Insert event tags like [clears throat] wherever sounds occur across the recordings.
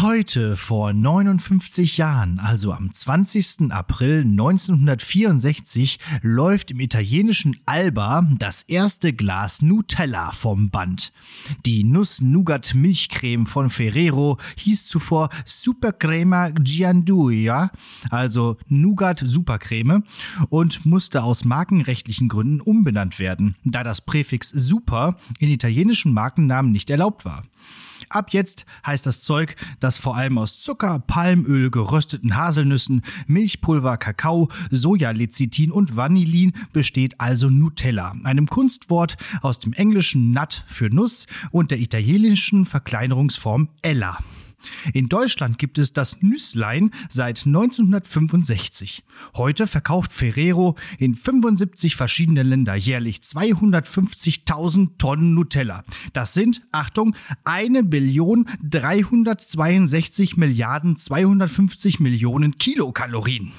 Heute vor 59 Jahren, also am 20. April 1964, läuft im italienischen Alba das erste Glas Nutella vom Band. Die Nuss-Nougat-Milchcreme von Ferrero hieß zuvor Supercrema Gianduia, also Nougat Supercreme, und musste aus markenrechtlichen Gründen umbenannt werden, da das Präfix Super in italienischen Markennamen nicht erlaubt war. Ab jetzt heißt das Zeug, das vor allem aus Zucker, Palmöl, gerösteten Haselnüssen, Milchpulver, Kakao, Sojalecithin und Vanillin besteht also Nutella, einem Kunstwort aus dem englischen Nut für Nuss und der italienischen Verkleinerungsform Ella. In Deutschland gibt es das Nüsslein seit 1965. Heute verkauft Ferrero in 75 verschiedenen Ländern jährlich 250.000 Tonnen Nutella. Das sind, Achtung, 1 Billion 362 Milliarden 250 Millionen Kilokalorien.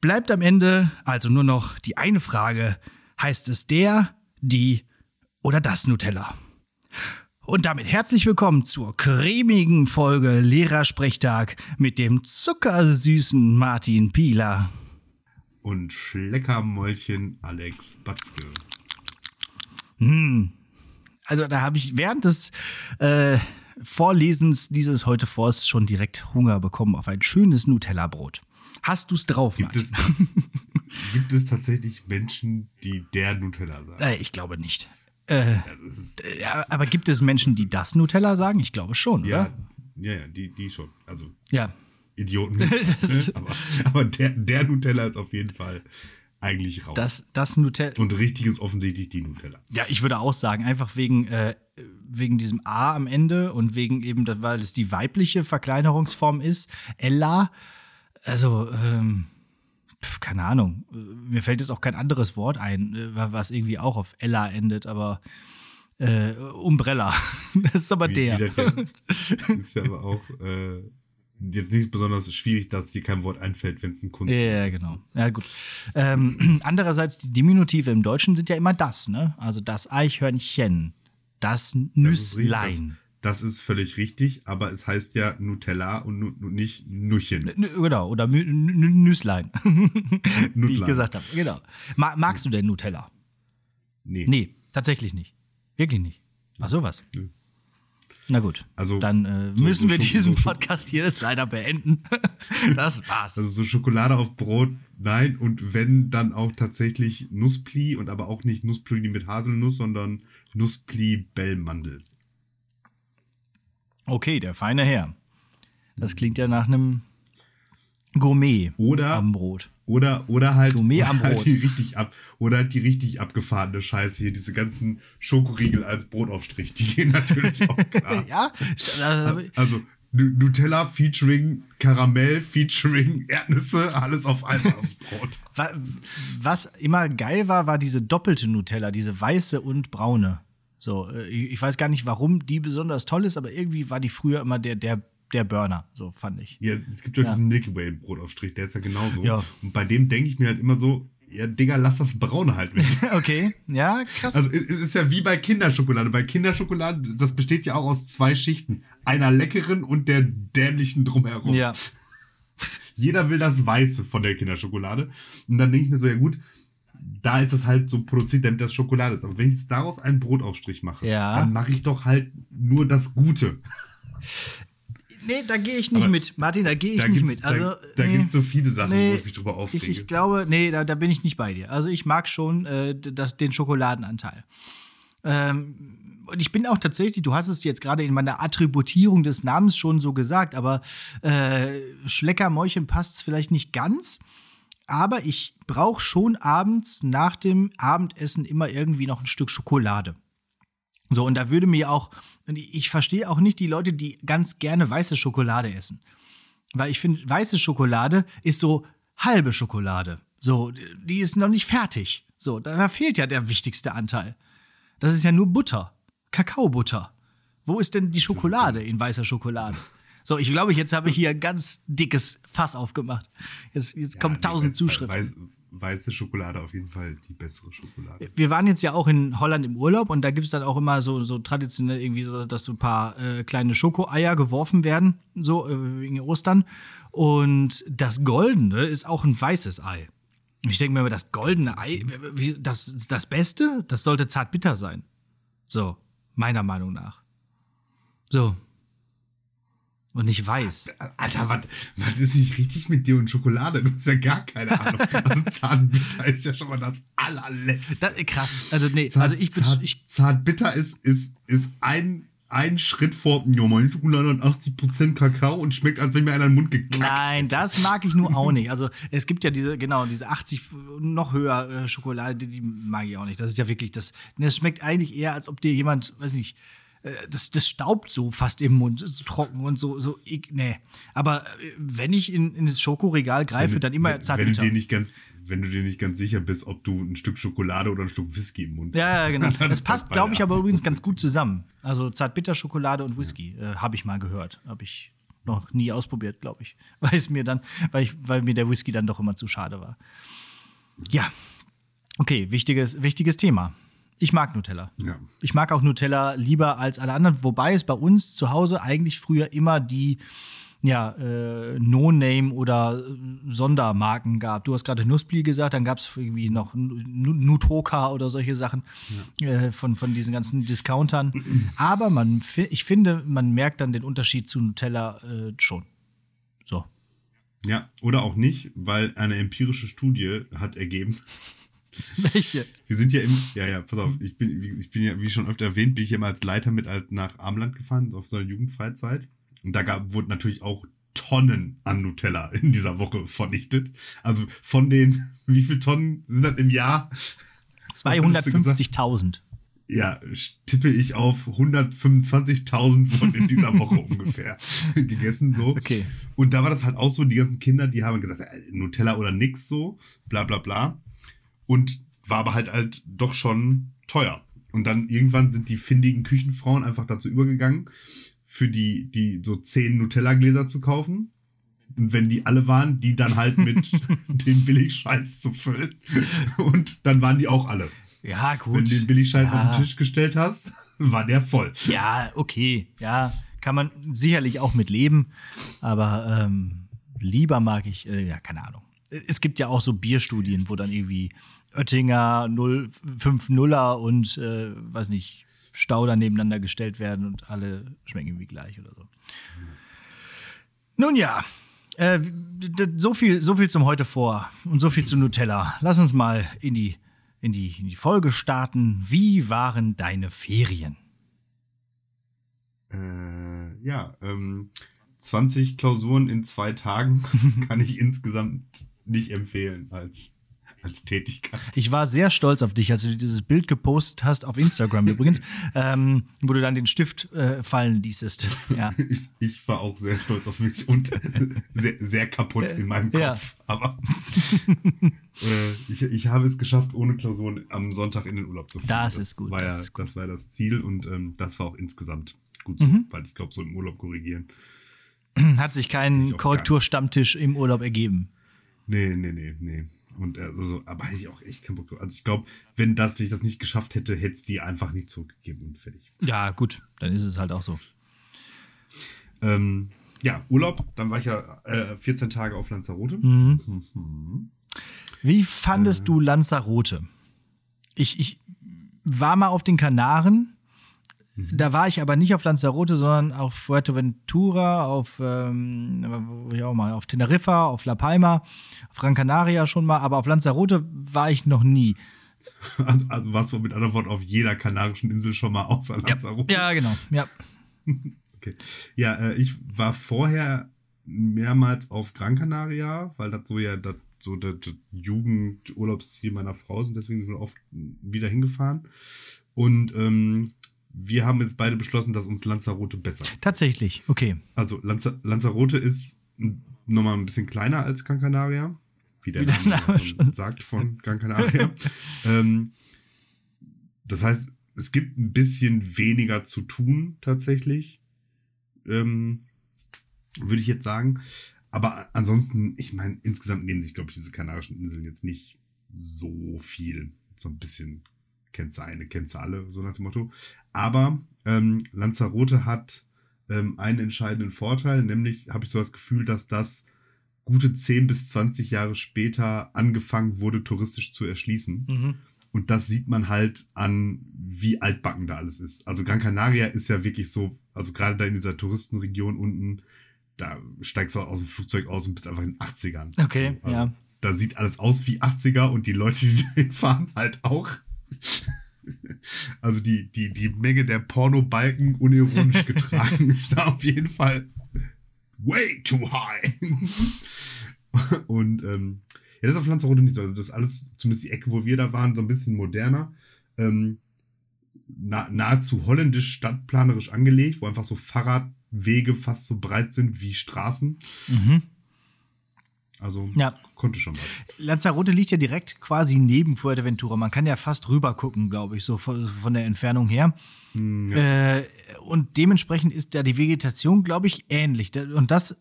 Bleibt am Ende also nur noch die eine Frage, heißt es der, die oder das Nutella? Und damit herzlich willkommen zur cremigen Folge Lehrersprechtag mit dem zuckersüßen Martin Pieler. Und Schleckermäulchen Alex Batzke. Hm. Also da habe ich während des äh, Vorlesens dieses heute Vors schon direkt Hunger bekommen auf ein schönes Nutella-Brot. Hast du es drauf, gibt Martin? Es, [laughs] gibt es tatsächlich Menschen, die der Nutella sagen? Äh, ich glaube nicht. Äh, äh, aber gibt es Menschen, die das Nutella sagen? Ich glaube schon, ja, oder? Ja, ja, die, die schon. Also Ja. Idioten. [laughs] aber aber der, der Nutella ist auf jeden Fall eigentlich raus. Das, das Nutella. Und richtig ist offensichtlich die Nutella. Ja, ich würde auch sagen, einfach wegen, äh, wegen diesem A am Ende und wegen eben, weil es die weibliche Verkleinerungsform ist. Ella, also, ähm, pf, keine Ahnung. Äh, Mir fällt jetzt auch kein anderes Wort ein, äh, was irgendwie auch auf Ella endet, aber äh, Umbrella. [laughs] Das ist aber Wie- der. der [laughs] ist ja aber auch äh, jetzt nicht besonders schwierig, dass dir kein Wort einfällt, wenn es ein Kunst Ja, ja, genau. Ja, gut. Ähm, [clears throat] andererseits, die Diminutive im Deutschen sind ja immer das, ne? Also das Eichhörnchen, das ist Nüsslein. Das, ist völlig richtig, aber es heißt ja Nutella und nu, nu, nicht Nuchen. N- Genau, oder Mü- N- N- Nüsslein. [laughs] Wie ich gesagt habe. Genau. Ma magst du denn Nutella? Nee. Nee, tatsächlich nicht. Wirklich nicht. Ach, sowas. Nö. Na gut. Also, Dann äh, so- müssen so wir diesen so Podcast hier jetzt leider beenden. [laughs] das war's. Also so Schokolade auf Brot, nein. Und wenn, dann auch tatsächlich Nusspli und aber auch nicht Nusspli mit Haselnuss, sondern Nusspli Bellmandel. Okay, der feine Herr. Das klingt ja nach einem Gourmet Oder, am Brot. oder, oder halt, Gourmet oder am halt Brot. die richtig ab, oder halt die richtig abgefahrene Scheiße hier, diese ganzen Schokoriegel als Brotaufstrich, die gehen natürlich auch [laughs] klar. Ja, Also Nu- Nutella featuring Karamell, featuring Erdnüsse, alles auf einmal aufs Brot. [laughs] Wa- Was immer geil war, war diese doppelte Nutella, diese weiße und braune. So, äh, ich weiß gar nicht, warum die besonders toll ist, aber irgendwie war die früher immer der, der, der Burner, so fand ich. Ja, es gibt ja, Ja. diesen Milky Way Brotaufstrich, der ist ja genauso. Ja. Und bei dem denke ich mir halt immer so, ja, Digga, lass das Braune halt weg. [laughs] Okay, ja, krass. Also es es ist ja wie bei Kinderschokolade. Bei Kinderschokolade, das besteht ja auch aus zwei Schichten. Einer leckeren und der dämlichen drumherum. ja, [laughs] Jeder will das Weiße von der Kinderschokolade. Und dann denke ich mir so, ja gut, da ist das halt so produziert, damit das Schokolade ist. Aber wenn ich jetzt daraus einen Brotaufstrich mache, Ja. dann mache ich doch halt nur das Gute. nee, da gehe ich nicht Aber mit. Martin, da gehe ich Da nicht mit. Also, da, da nee. gibt es so viele Sachen, Nee, wo ich mich drüber Ich, aufrege. ich glaube, nee, da, da bin ich nicht bei dir. Also ich mag schon äh, das, den Schokoladenanteil. Ähm, und ich bin auch tatsächlich, du hast es jetzt gerade in meiner Attributierung des Namens schon so gesagt, aber äh, Schleckermäulchen passt es vielleicht nicht ganz. Aber ich brauche schon abends nach dem Abendessen immer irgendwie noch ein Stück Schokolade. So, und da würde mir auch, ich verstehe auch nicht die Leute, die ganz gerne weiße Schokolade essen. Weil ich finde, weiße Schokolade ist so halbe Schokolade. So, die ist noch nicht fertig. So, da fehlt ja der wichtigste Anteil. Das ist ja nur Butter. Kakaobutter. Wo ist denn die Schokolade in weißer Schokolade? So, ich glaube, jetzt habe ich hier ein ganz dickes Fass aufgemacht. Jetzt, jetzt kommen nee, tausend weiß- Zuschriften. Weiß, weiße Schokolade auf jeden Fall die bessere Schokolade. Wir waren jetzt ja auch in Holland im Urlaub und da gibt es dann auch immer so, so traditionell irgendwie so, dass so ein paar äh, kleine Schokoeier geworfen werden, so äh, wegen Ostern. Und das Goldene ist auch ein weißes Ei. Ich denke mir, das goldene Ei, das, das Beste, das sollte zartbitter sein. So, meiner Meinung nach. So. Und nicht weiß. Alter, was, was ist nicht richtig mit dir und Schokolade? Du hast ja gar keine Ahnung. Also Zartbitter ist ja schon mal das allerletzte. Das, krass. Also, nee, Zart, also ich bin. Zart, Ich, Zartbitter ist, ist, ist ein, ein Schritt vor, ja, meine Schokolade hat 80% Kakao und schmeckt, als wenn mir einer in den Mund gekackt Nein, das mag ich nur auch nicht. Also es gibt ja diese, genau, diese 80 noch höher äh, Schokolade, die, die mag ich auch nicht. Das ist ja wirklich, das, das schmeckt eigentlich eher, als ob dir jemand, weiß nicht, äh, das, das staubt so fast im Mund, so trocken und so, so, ik- nee. Aber äh, wenn ich in, in das Schokoregal greife, Wenn- dann immer wenn, wenn du zartbitter. dir nicht ganz wenn du dir nicht ganz sicher bist, ob du ein Stück Schokolade oder ein Stück Whisky im Mund Ja, ja, genau. [laughs] Das passt, glaube ich, aber 80%. übrigens ganz gut zusammen. Also Zartbitter-Schokolade und Whisky äh, habe ich mal gehört. Habe ich noch nie ausprobiert, glaube ich. [laughs] Weil es mir dann, weil, ich, weil mir der Whisky dann doch immer zu schade war. Ja. Okay, wichtiges, wichtiges Thema. Ich mag Nutella. Ja. Ich mag auch Nutella lieber als alle anderen, wobei es bei uns zu Hause eigentlich früher immer die ja, äh, No-Name oder äh, Sondermarken gab. Du hast gerade Nussbli gesagt, dann gab es irgendwie noch Nu- Nutoka oder solche Sachen äh, von, von diesen ganzen Discountern. Aber man, ich finde, man merkt dann den Unterschied zu Nutella äh, schon. So. Ja, oder auch nicht, weil eine empirische Studie hat ergeben, [laughs] Welche? wir sind ja im, ja, ja, pass auf, ich bin, ich bin ja, wie schon öfter erwähnt, bin ich ja mal als Leiter mit nach Amland gefahren, auf so einer Jugendfreizeit. Und da gab, wurde natürlich auch Tonnen an Nutella in dieser Woche vernichtet. Also von den, [laughs] wie viel Tonnen sind das im Jahr? 250.000. Ja, tippe ich auf 125.000 wurden in dieser Woche [laughs] ungefähr gegessen, so. Okay. Und da war das halt auch so, die ganzen Kinder, die haben gesagt, äh, Nutella oder nix so, bla bla bla. Und war aber halt halt doch schon teuer. Und dann irgendwann sind die findigen Küchenfrauen einfach dazu übergegangen, für die, die so zehn Nutella-Gläser zu kaufen. Und wenn die alle waren, die dann halt mit [laughs] dem Billigscheiß zu füllen. Und dann waren die auch alle. Ja, Wenn du gut. den Billigscheiß Ja. auf den Tisch gestellt hast, [laughs] war der voll. Ja, okay. Ja, kann man sicherlich auch mit leben. Aber ähm, lieber mag ich, äh, ja, keine Ahnung. Es gibt ja auch so Bierstudien, wo dann irgendwie Oettinger 050er und, äh, weiß nicht, Stauder nebeneinander gestellt werden und alle schmecken irgendwie gleich oder so. Nun ja, äh, so, viel, so viel zum heute vor und so viel zu Nutella. Lass uns mal in die, in die, in die Folge starten. Wie waren deine Ferien? Äh, ja, ähm, 20 Klausuren in zwei Tagen [laughs] kann ich insgesamt nicht empfehlen als, als Tätigkeit. Ich war sehr stolz auf dich, als du dieses Bild gepostet hast, auf Instagram [laughs] übrigens, ähm, wo du dann den Stift äh, fallen ließest. Ja. [laughs] Ich, ich war auch sehr stolz auf mich und [laughs] sehr, sehr kaputt in meinem Kopf. Ja. Aber äh, ich, ich habe es geschafft, ohne Klausuren am Sonntag in den Urlaub zu fahren. Das ist gut, War das ja, ist gut. Das war das Ziel und ähm, das war auch insgesamt gut so, Mhm. weil ich glaube, so im Urlaub korrigieren. Hat sich Ich kein Korrekturstammtisch im Urlaub ergeben. Nee, nee, nee, nee. Und äh, also, aber hätte ich auch echt keinen Bock drauf. Also ich glaube, wenn das, wenn ich das nicht geschafft hätte, hätte es die einfach nicht zurückgegeben und fertig. Ja, gut, dann ist es halt auch so. Ähm, ja, Urlaub, dann war ich ja äh, 14 Tage auf Lanzarote. Mhm. Mhm. Wie fandest du Lanzarote? Ich, ich war mal auf den Kanaren. Da war ich aber nicht auf Lanzarote, sondern auf Fuerteventura, auf, ähm, ich auch mal, auf Teneriffa, auf La Palma, auf Gran Canaria schon mal, aber auf Lanzarote war ich noch nie. Also, also warst du mit anderen Worten auf jeder kanarischen Insel schon mal außer Lanzarote? Ja, genau. Ja. [laughs] Okay. Ja, äh, ich war vorher mehrmals auf Gran Canaria, weil das so ja das, so das, das Jugendurlaubsziel meiner Frau sind, deswegen sind wir oft wieder hingefahren. Und ähm, wir haben jetzt beide beschlossen, dass uns Lanzarote besser. Tatsächlich, okay. Also Lanza Lanzarote ist nochmal ein bisschen kleiner als Gran Canaria, wie der Wie der Name, Name sagt von Gran Canaria. [laughs] ähm, das heißt, es gibt ein bisschen weniger zu tun tatsächlich, ähm, würde ich jetzt sagen. Aber ansonsten, ich meine, insgesamt nehmen sich, glaube ich, diese Kanarischen Inseln jetzt nicht so viel. So ein bisschen kennst du eine, kennst du alle, so nach dem Motto. Aber ähm, Lanzarote hat ähm, einen entscheidenden Vorteil, nämlich habe ich so das Gefühl, dass das gute 10 bis 20 Jahre später angefangen wurde, touristisch zu erschließen. Mhm. Und das sieht man halt an, wie altbacken da alles ist. Also Gran Canaria ist ja wirklich so, also gerade da in dieser Touristenregion unten, da steigst du aus dem Flugzeug aus und bist einfach in den 80ern. Okay, also, ja. Da sieht alles aus wie 80er und die Leute, die [laughs] dahin fahren, halt auch. [laughs] Also die, die, die Menge der Pornobalken unironisch [laughs] getragen ist da auf jeden Fall way too high. [laughs] Und ähm, ja, das ist auf Lanzarote nicht so. Also das ist alles, zumindest die Ecke, wo wir da waren, so ein bisschen moderner. Ähm, na, nahezu holländisch stadtplanerisch angelegt, wo einfach so Fahrradwege fast so breit sind wie Straßen. Mhm. Also Ja. konnte schon was. Lanzarote liegt ja direkt quasi neben Fuerteventura. Man kann ja fast rüber gucken, glaube ich, so von, von der Entfernung her. Hm, ja. Äh, und dementsprechend ist da die Vegetation, glaube ich, ähnlich. Und das äh,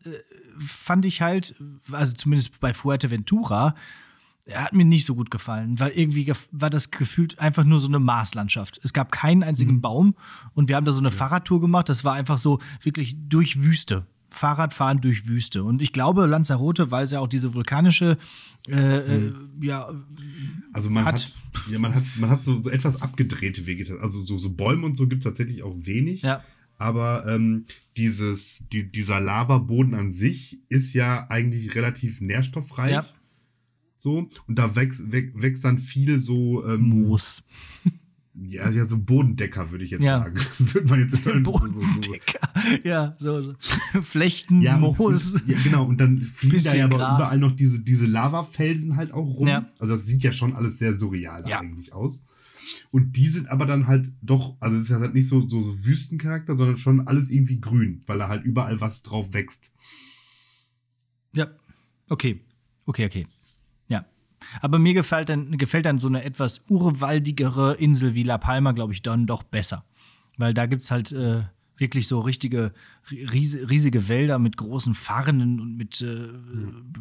fand ich halt, also zumindest bei Fuerteventura, hat mir nicht so gut gefallen, weil irgendwie gef- war das gefühlt einfach nur so eine Marslandschaft. Es gab keinen einzigen Mhm. Baum und wir haben da so eine Fahrradtour gemacht. Das war einfach so wirklich durch Wüste. Fahrradfahren durch Wüste. Und ich glaube, Lanzarote, weil es ja auch diese vulkanische, äh, Mhm. ja, Also man hat, Hat- ja, man hat, man hat so, so etwas abgedrehte Vegetation. Also so, so Bäume und so gibt es tatsächlich auch wenig. ja, Aber ähm, dieses, die, dieser Lavaboden an sich ist ja eigentlich relativ nährstoffreich. Ja. So, und da wächst, wäch- wächst dann viel so, ähm, Moos. Ja, ja, so Bodendecker, würde ich jetzt Ja. sagen. [laughs] würde man jetzt so, so, so, Bodendecker. Ja, so, so. [laughs] Flechten, Ja, Moos. ja, genau. Und dann fliegen da ja aber Gras. überall noch diese, diese Lavafelsen halt auch rum. Ja. Also das sieht ja schon alles sehr surreal Ja. eigentlich aus. Und die sind aber dann halt doch, also es ist ja halt nicht so, so, so Wüstencharakter, sondern schon alles irgendwie grün, weil da halt überall was drauf wächst. Ja, okay. Okay, okay. Ja. Aber mir gefällt dann, gefällt dann so eine etwas urwaldigere Insel wie La Palma, glaube ich, dann doch besser. Weil da gibt es halt äh, wirklich so richtige, ries riesige Wälder mit großen Farnen und mit äh,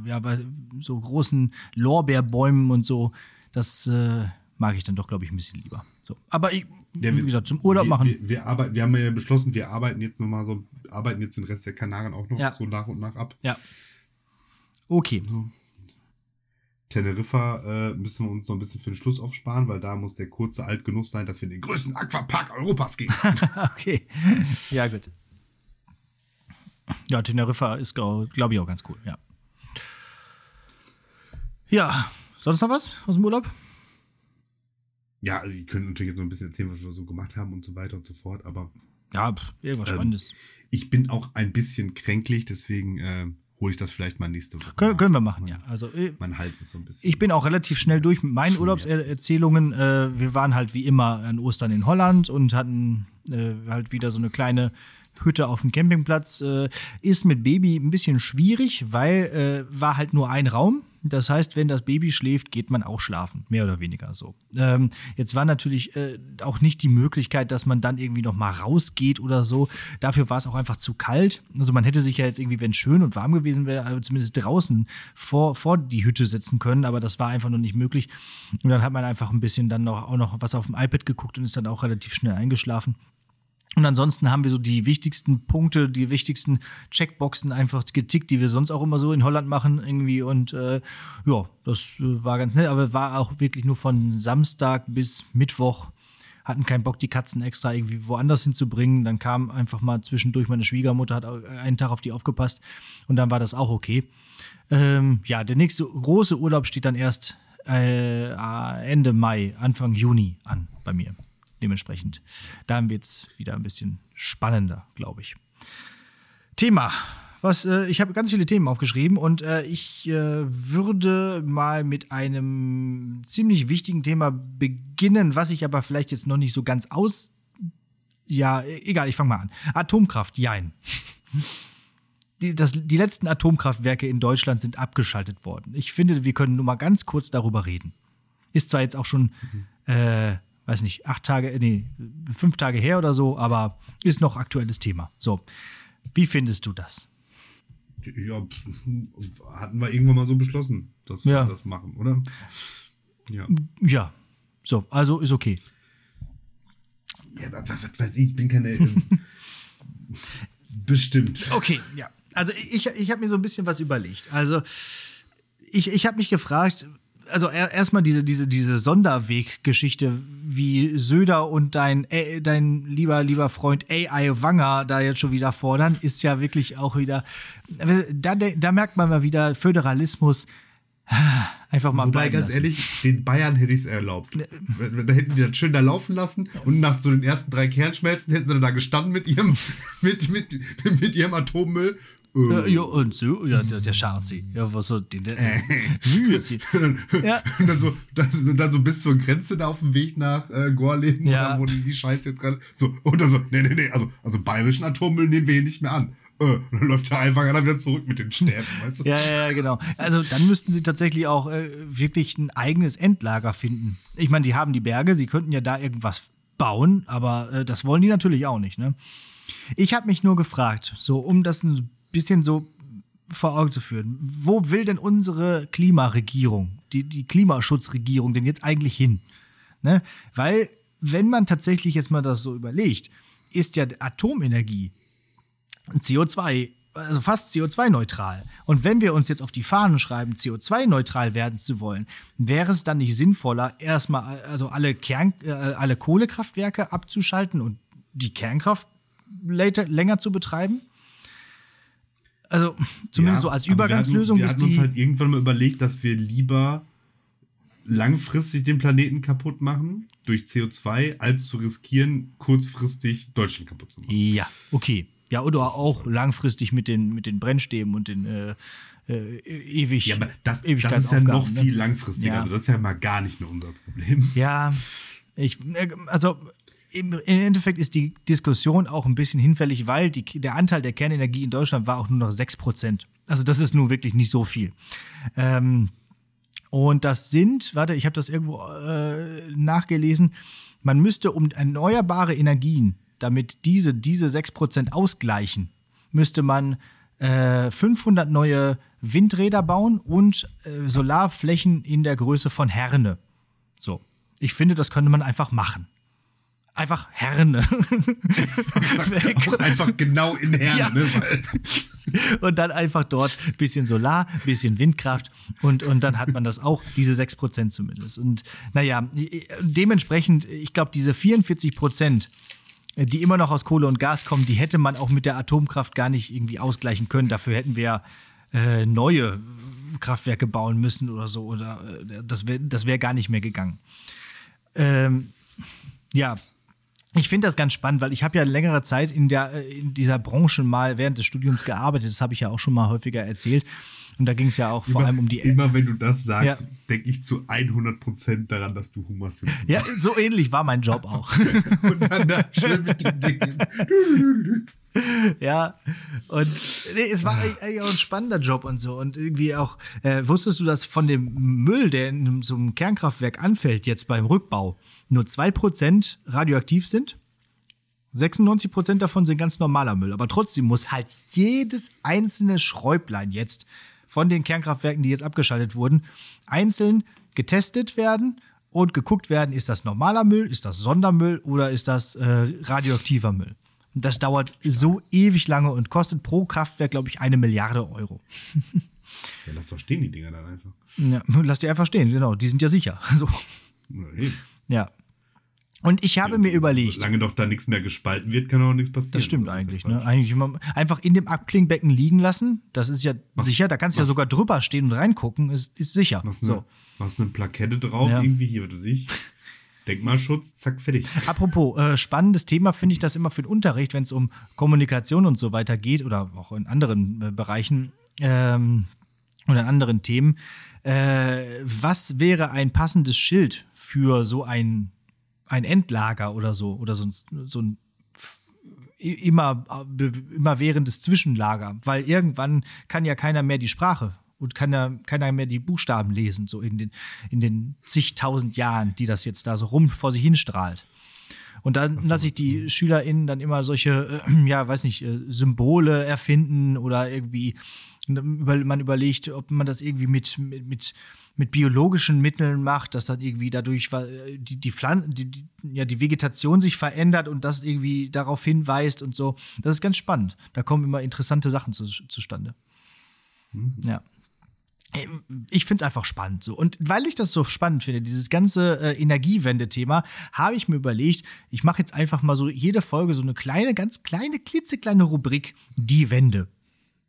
ja, weil- so großen Lorbeerbäumen und so. Das äh, mag ich dann doch, glaube ich, ein bisschen lieber. So. Aber ich, Ja, wie wir- gesagt, zum Urlaub wir, machen. Wir, wir, arbeiten, wir haben ja beschlossen, wir arbeiten jetzt nochmal so, arbeiten jetzt den Rest der Kanaren auch noch Ja. so nach und nach ab. ja. Okay. Teneriffa äh, müssen wir uns noch ein bisschen für den Schluss aufsparen, weil da muss der kurze alt genug sein, dass wir in den größten Aquapark Europas gehen. [laughs] okay. Ja, gut. Ja, Teneriffa ist, glaube glaub ich, auch ganz cool, ja. Ja, sonst noch was aus dem Urlaub? Ja, also ihr könnt natürlich jetzt noch ein bisschen erzählen, was wir so gemacht haben und so weiter und so fort, aber Ja, pff, irgendwas Ähm, Spannendes. ich bin auch ein bisschen kränklich, deswegen äh, hole ich das vielleicht mal nächste Woche. Können, nach. können wir machen, ja. Also, äh, Mein Hals ist so ein bisschen. ich bin auch relativ schnell durch mit meinen. Urlaubserzählungen. Äh, wir waren halt wie immer an Ostern in Holland und hatten äh, halt wieder so eine kleine Hütte auf dem Campingplatz. Äh, ist mit Baby ein bisschen schwierig, weil äh, war halt nur ein Raum. Das heißt, wenn das Baby schläft, geht man auch schlafen, mehr oder weniger so. Ähm, jetzt war natürlich äh, auch nicht die Möglichkeit, dass man dann irgendwie noch mal rausgeht oder so. Dafür war es auch einfach zu kalt. Also man hätte sich ja jetzt irgendwie, wenn es schön und warm gewesen wäre, also zumindest draußen vor, vor die Hütte setzen können, aber das war einfach noch nicht möglich. Und dann hat man einfach ein bisschen dann noch, auch noch was auf dem iPad geguckt und ist dann auch relativ schnell eingeschlafen. Und ansonsten haben wir so die wichtigsten Punkte, die wichtigsten Checkboxen einfach getickt, die wir sonst auch immer so in Holland machen irgendwie. Und äh, ja, das war ganz nett, aber war auch wirklich nur von Samstag bis Mittwoch. Hatten keinen Bock, die Katzen extra irgendwie woanders hinzubringen. Dann kam einfach mal zwischendurch meine Schwiegermutter, hat einen Tag auf die aufgepasst und dann war das auch okay. Ähm, ja, der nächste große Urlaub steht dann erst äh, Ende Mai, Anfang Juni an bei mir. Dementsprechend, da wird es wieder ein bisschen spannender, glaube ich. Thema. Was, äh, ich habe ganz viele Themen aufgeschrieben und äh, ich äh, würde mal mit einem ziemlich wichtigen Thema beginnen, was ich aber vielleicht jetzt noch nicht so ganz aus. Ja, egal, ich fange mal an. Atomkraft, jein. Die, das, die letzten Atomkraftwerke in Deutschland sind abgeschaltet worden. Ich finde, wir können nur mal ganz kurz darüber reden. Ist zwar jetzt auch schon, äh, weiß nicht, acht Tage, äh, nee, fünf Tage her oder so, aber ist noch aktuelles Thema. So, wie findest du das? ja, hatten wir irgendwann mal so beschlossen, dass wir Ja. das machen, oder? Ja. Ja. So, also ist okay. ja aber was, was weiß ich, ich bin keine. ähm, [laughs] Bestimmt. Okay, ja. Also ich, ich habe mir so ein bisschen was überlegt. Also ich, ich habe mich gefragt, also er, erstmal diese, diese, diese Sonderweg-Geschichte, wie Söder und dein, äh, dein lieber, lieber Freund AI Wanger da jetzt schon wieder fordern, ist ja wirklich auch wieder, da, da merkt man mal wieder Föderalismus. Einfach mal Wobei, ganz lassen. ehrlich, den Bayern hätte ich es erlaubt. Da hätten die das schön da laufen lassen und nach so den ersten drei Kernschmelzen hätten sie da gestanden mit ihrem, [laughs] mit, mit, mit ihrem Atommüll. Äh, Äh, ja, und so, ja, der, der Scharzi. Ja, was so, den, der, Mühe sie. Und dann, Ja. [laughs] und dann, so, das, dann so bis zur Grenze da auf dem Weg nach äh, Gorleben, Ja. wo die, die Scheiße jetzt gerade. So, und dann so, nee, nee, nee, also, also bayerischen Atommüll nehmen wir hier nicht mehr an. Äh, dann läuft der einfach dann wieder zurück mit den Stäben, [laughs] weißt du? Ja, ja, ja, genau. Also dann müssten sie tatsächlich auch äh, wirklich ein eigenes Endlager finden. Ich meine, die haben die Berge, sie könnten ja da irgendwas bauen, aber äh, das wollen die natürlich auch nicht. Ne? Ich habe mich nur gefragt, so um das ein bisschen so vor Augen zu führen, wo will denn unsere Klimaregierung, die, die Klimaschutzregierung denn jetzt eigentlich hin? Ne? Weil, wenn man tatsächlich jetzt mal das so überlegt, ist ja Atomenergie CO2, also fast CO2-neutral. Und wenn wir uns jetzt auf die Fahnen schreiben, CO2-neutral werden zu wollen, wäre es dann nicht sinnvoller, erstmal also alle, Kern, äh, alle Kohlekraftwerke abzuschalten und die Kernkraft later, länger zu betreiben? Also zumindest so als Übergangslösung, Wir hatten, wir hatten uns halt irgendwann mal überlegt, dass wir lieber langfristig den Planeten kaputt machen durch CO2, als zu riskieren, kurzfristig Deutschland kaputt zu machen. ja, okay. Ja, oder auch langfristig mit den, mit den Brennstäben und den äh, äh, ewig. Ja, aber das, das ist ja noch ne? viel langfristiger. Ja. Also das ist ja mal gar nicht mehr unser Problem. Ja, ich, äh, also im, Endeffekt ist die Diskussion auch ein bisschen hinfällig, weil die, der Anteil der Kernenergie in Deutschland war auch nur noch 6%. Also das ist nun wirklich nicht so viel. Ähm, und das sind, warte, ich habe das irgendwo äh, nachgelesen, man müsste um erneuerbare Energien, damit diese, diese 6% ausgleichen, müsste man äh, 500 neue Windräder bauen und äh, Solarflächen in der Größe von Herne. So. Ich finde, das könnte man einfach machen. Einfach Herne. Einfach genau in Herne, Ja. ne? Und dann einfach dort ein bisschen Solar, ein bisschen Windkraft und, und dann hat man das auch, diese 6% zumindest. Und naja, dementsprechend, ich glaube, diese 44%, die immer noch aus Kohle und Gas kommen, die hätte man auch mit der Atomkraft gar nicht irgendwie ausgleichen können. Dafür hätten wir äh, neue Kraftwerke bauen müssen oder so. Oder äh, das wäre das wär gar nicht mehr gegangen. Ähm, ja, ich finde das ganz spannend, weil ich habe ja längere Zeit in, der, äh, in dieser Branche mal während des Studiums gearbeitet. Das habe ich ja auch schon mal häufiger erzählt. Und da ging es ja auch vor immer, allem um die. immer wenn du das sagst, Ja. denke ich zu 100% daran, dass du Humor Simpson ja, so ähnlich war mein Job auch. [laughs] Und dann da schön mit den Dingen. ja, und nee, es war eigentlich auch ein spannender Job und so. Und irgendwie auch, äh, wusstest du, dass von dem Müll, der in so einem Kernkraftwerk anfällt, jetzt beim Rückbau, nur 2% radioaktiv sind? 96% davon sind ganz normaler Müll. Aber trotzdem muss halt jedes einzelne Schräublein jetzt von den Kernkraftwerken, die jetzt abgeschaltet wurden, einzeln getestet werden und geguckt werden, ist das normaler Müll, ist das Sondermüll oder ist das äh, radioaktiver Müll. Und Das dauert so ewig lange und kostet pro Kraftwerk, glaube ich, eine Milliarde Euro. [laughs] Ja, lass doch stehen, die Dinger dann einfach. Ja, lass die einfach stehen, genau. Die sind ja sicher. [laughs] So, Oder eben. Ja. Und ich habe mir überlegt. Solange doch da nichts mehr gespalten wird, kann auch nichts passieren. Das stimmt eigentlich. Ne? Eigentlich immer, einfach in dem Abklingbecken liegen lassen. Das ist ja sicher. Da kannst du ja sogar drüber stehen und reingucken. Ist, ist sicher. Machst eine, So. machst eine Plakette drauf, Ja. irgendwie hier, was du siehst. Denkmalschutz, zack, fertig. [laughs] Apropos, äh, spannendes Thema finde ich das immer für den Unterricht, wenn es um Kommunikation und so weiter geht oder auch in anderen äh, Bereichen ähm, oder in anderen Themen. Äh, was wäre ein passendes Schild für so ein, ein Endlager oder so? Oder so ein, so ein immer, immer währendes Zwischenlager? Weil irgendwann kann ja keiner mehr die Sprache und kann ja keiner mehr die Buchstaben lesen, so in den, in den zigtausend Jahren, die das jetzt da so rum vor sich hin strahlt. Und dann, dass sich die SchülerInnen dann immer solche, äh, ja, weiß nicht, äh, Symbole erfinden oder irgendwie man überlegt, ob man das irgendwie mit, mit, mit mit biologischen Mitteln macht, dass dann irgendwie dadurch die, die, Pflan die, die, ja, die Vegetation sich verändert und das irgendwie darauf hinweist und so. Das ist ganz spannend. Da kommen immer interessante Sachen zu, zustande. Mhm. Ja. Ich finde es einfach spannend. So. Und weil ich das so spannend finde, dieses ganze äh, Energiewende-Thema, habe ich mir überlegt, ich mache jetzt einfach mal so jede Folge so eine kleine, ganz kleine, klitzekleine Rubrik, die Wende.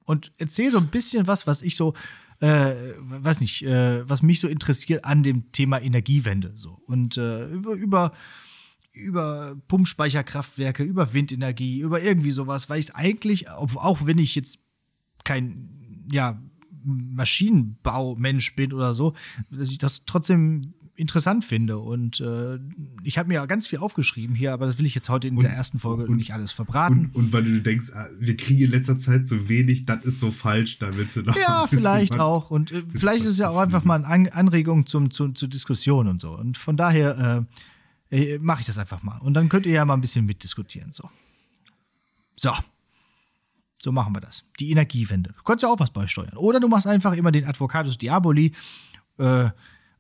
Und erzähle so ein bisschen was, was ich so äh, weiß nicht, äh, was mich so interessiert an dem Thema Energiewende. So. Und äh, über, über Pumpspeicherkraftwerke, über Windenergie, über irgendwie sowas, weil ich es eigentlich, auch wenn ich jetzt kein, ja, Maschinenbaumensch bin oder so, dass ich das trotzdem interessant finde. Und äh, ich habe mir ja ganz viel aufgeschrieben hier, aber das will ich jetzt heute in und, der ersten Folge und, nicht alles verbraten. Und, und, weil du denkst, ah, wir kriegen in letzter Zeit so wenig, das ist so falsch, da willst du noch. Ja, vielleicht auch. Und äh, vielleicht ist es ja auch einfach mal eine Anregung zum, zum, zur Diskussion und so. Und von daher äh, äh, mache ich das einfach mal. Und dann könnt ihr ja mal ein bisschen mitdiskutieren. So. So. So machen wir das. Die Energiewende. Du kannst ja auch was beisteuern. Oder du machst einfach immer den Advocatus Diaboli. Äh,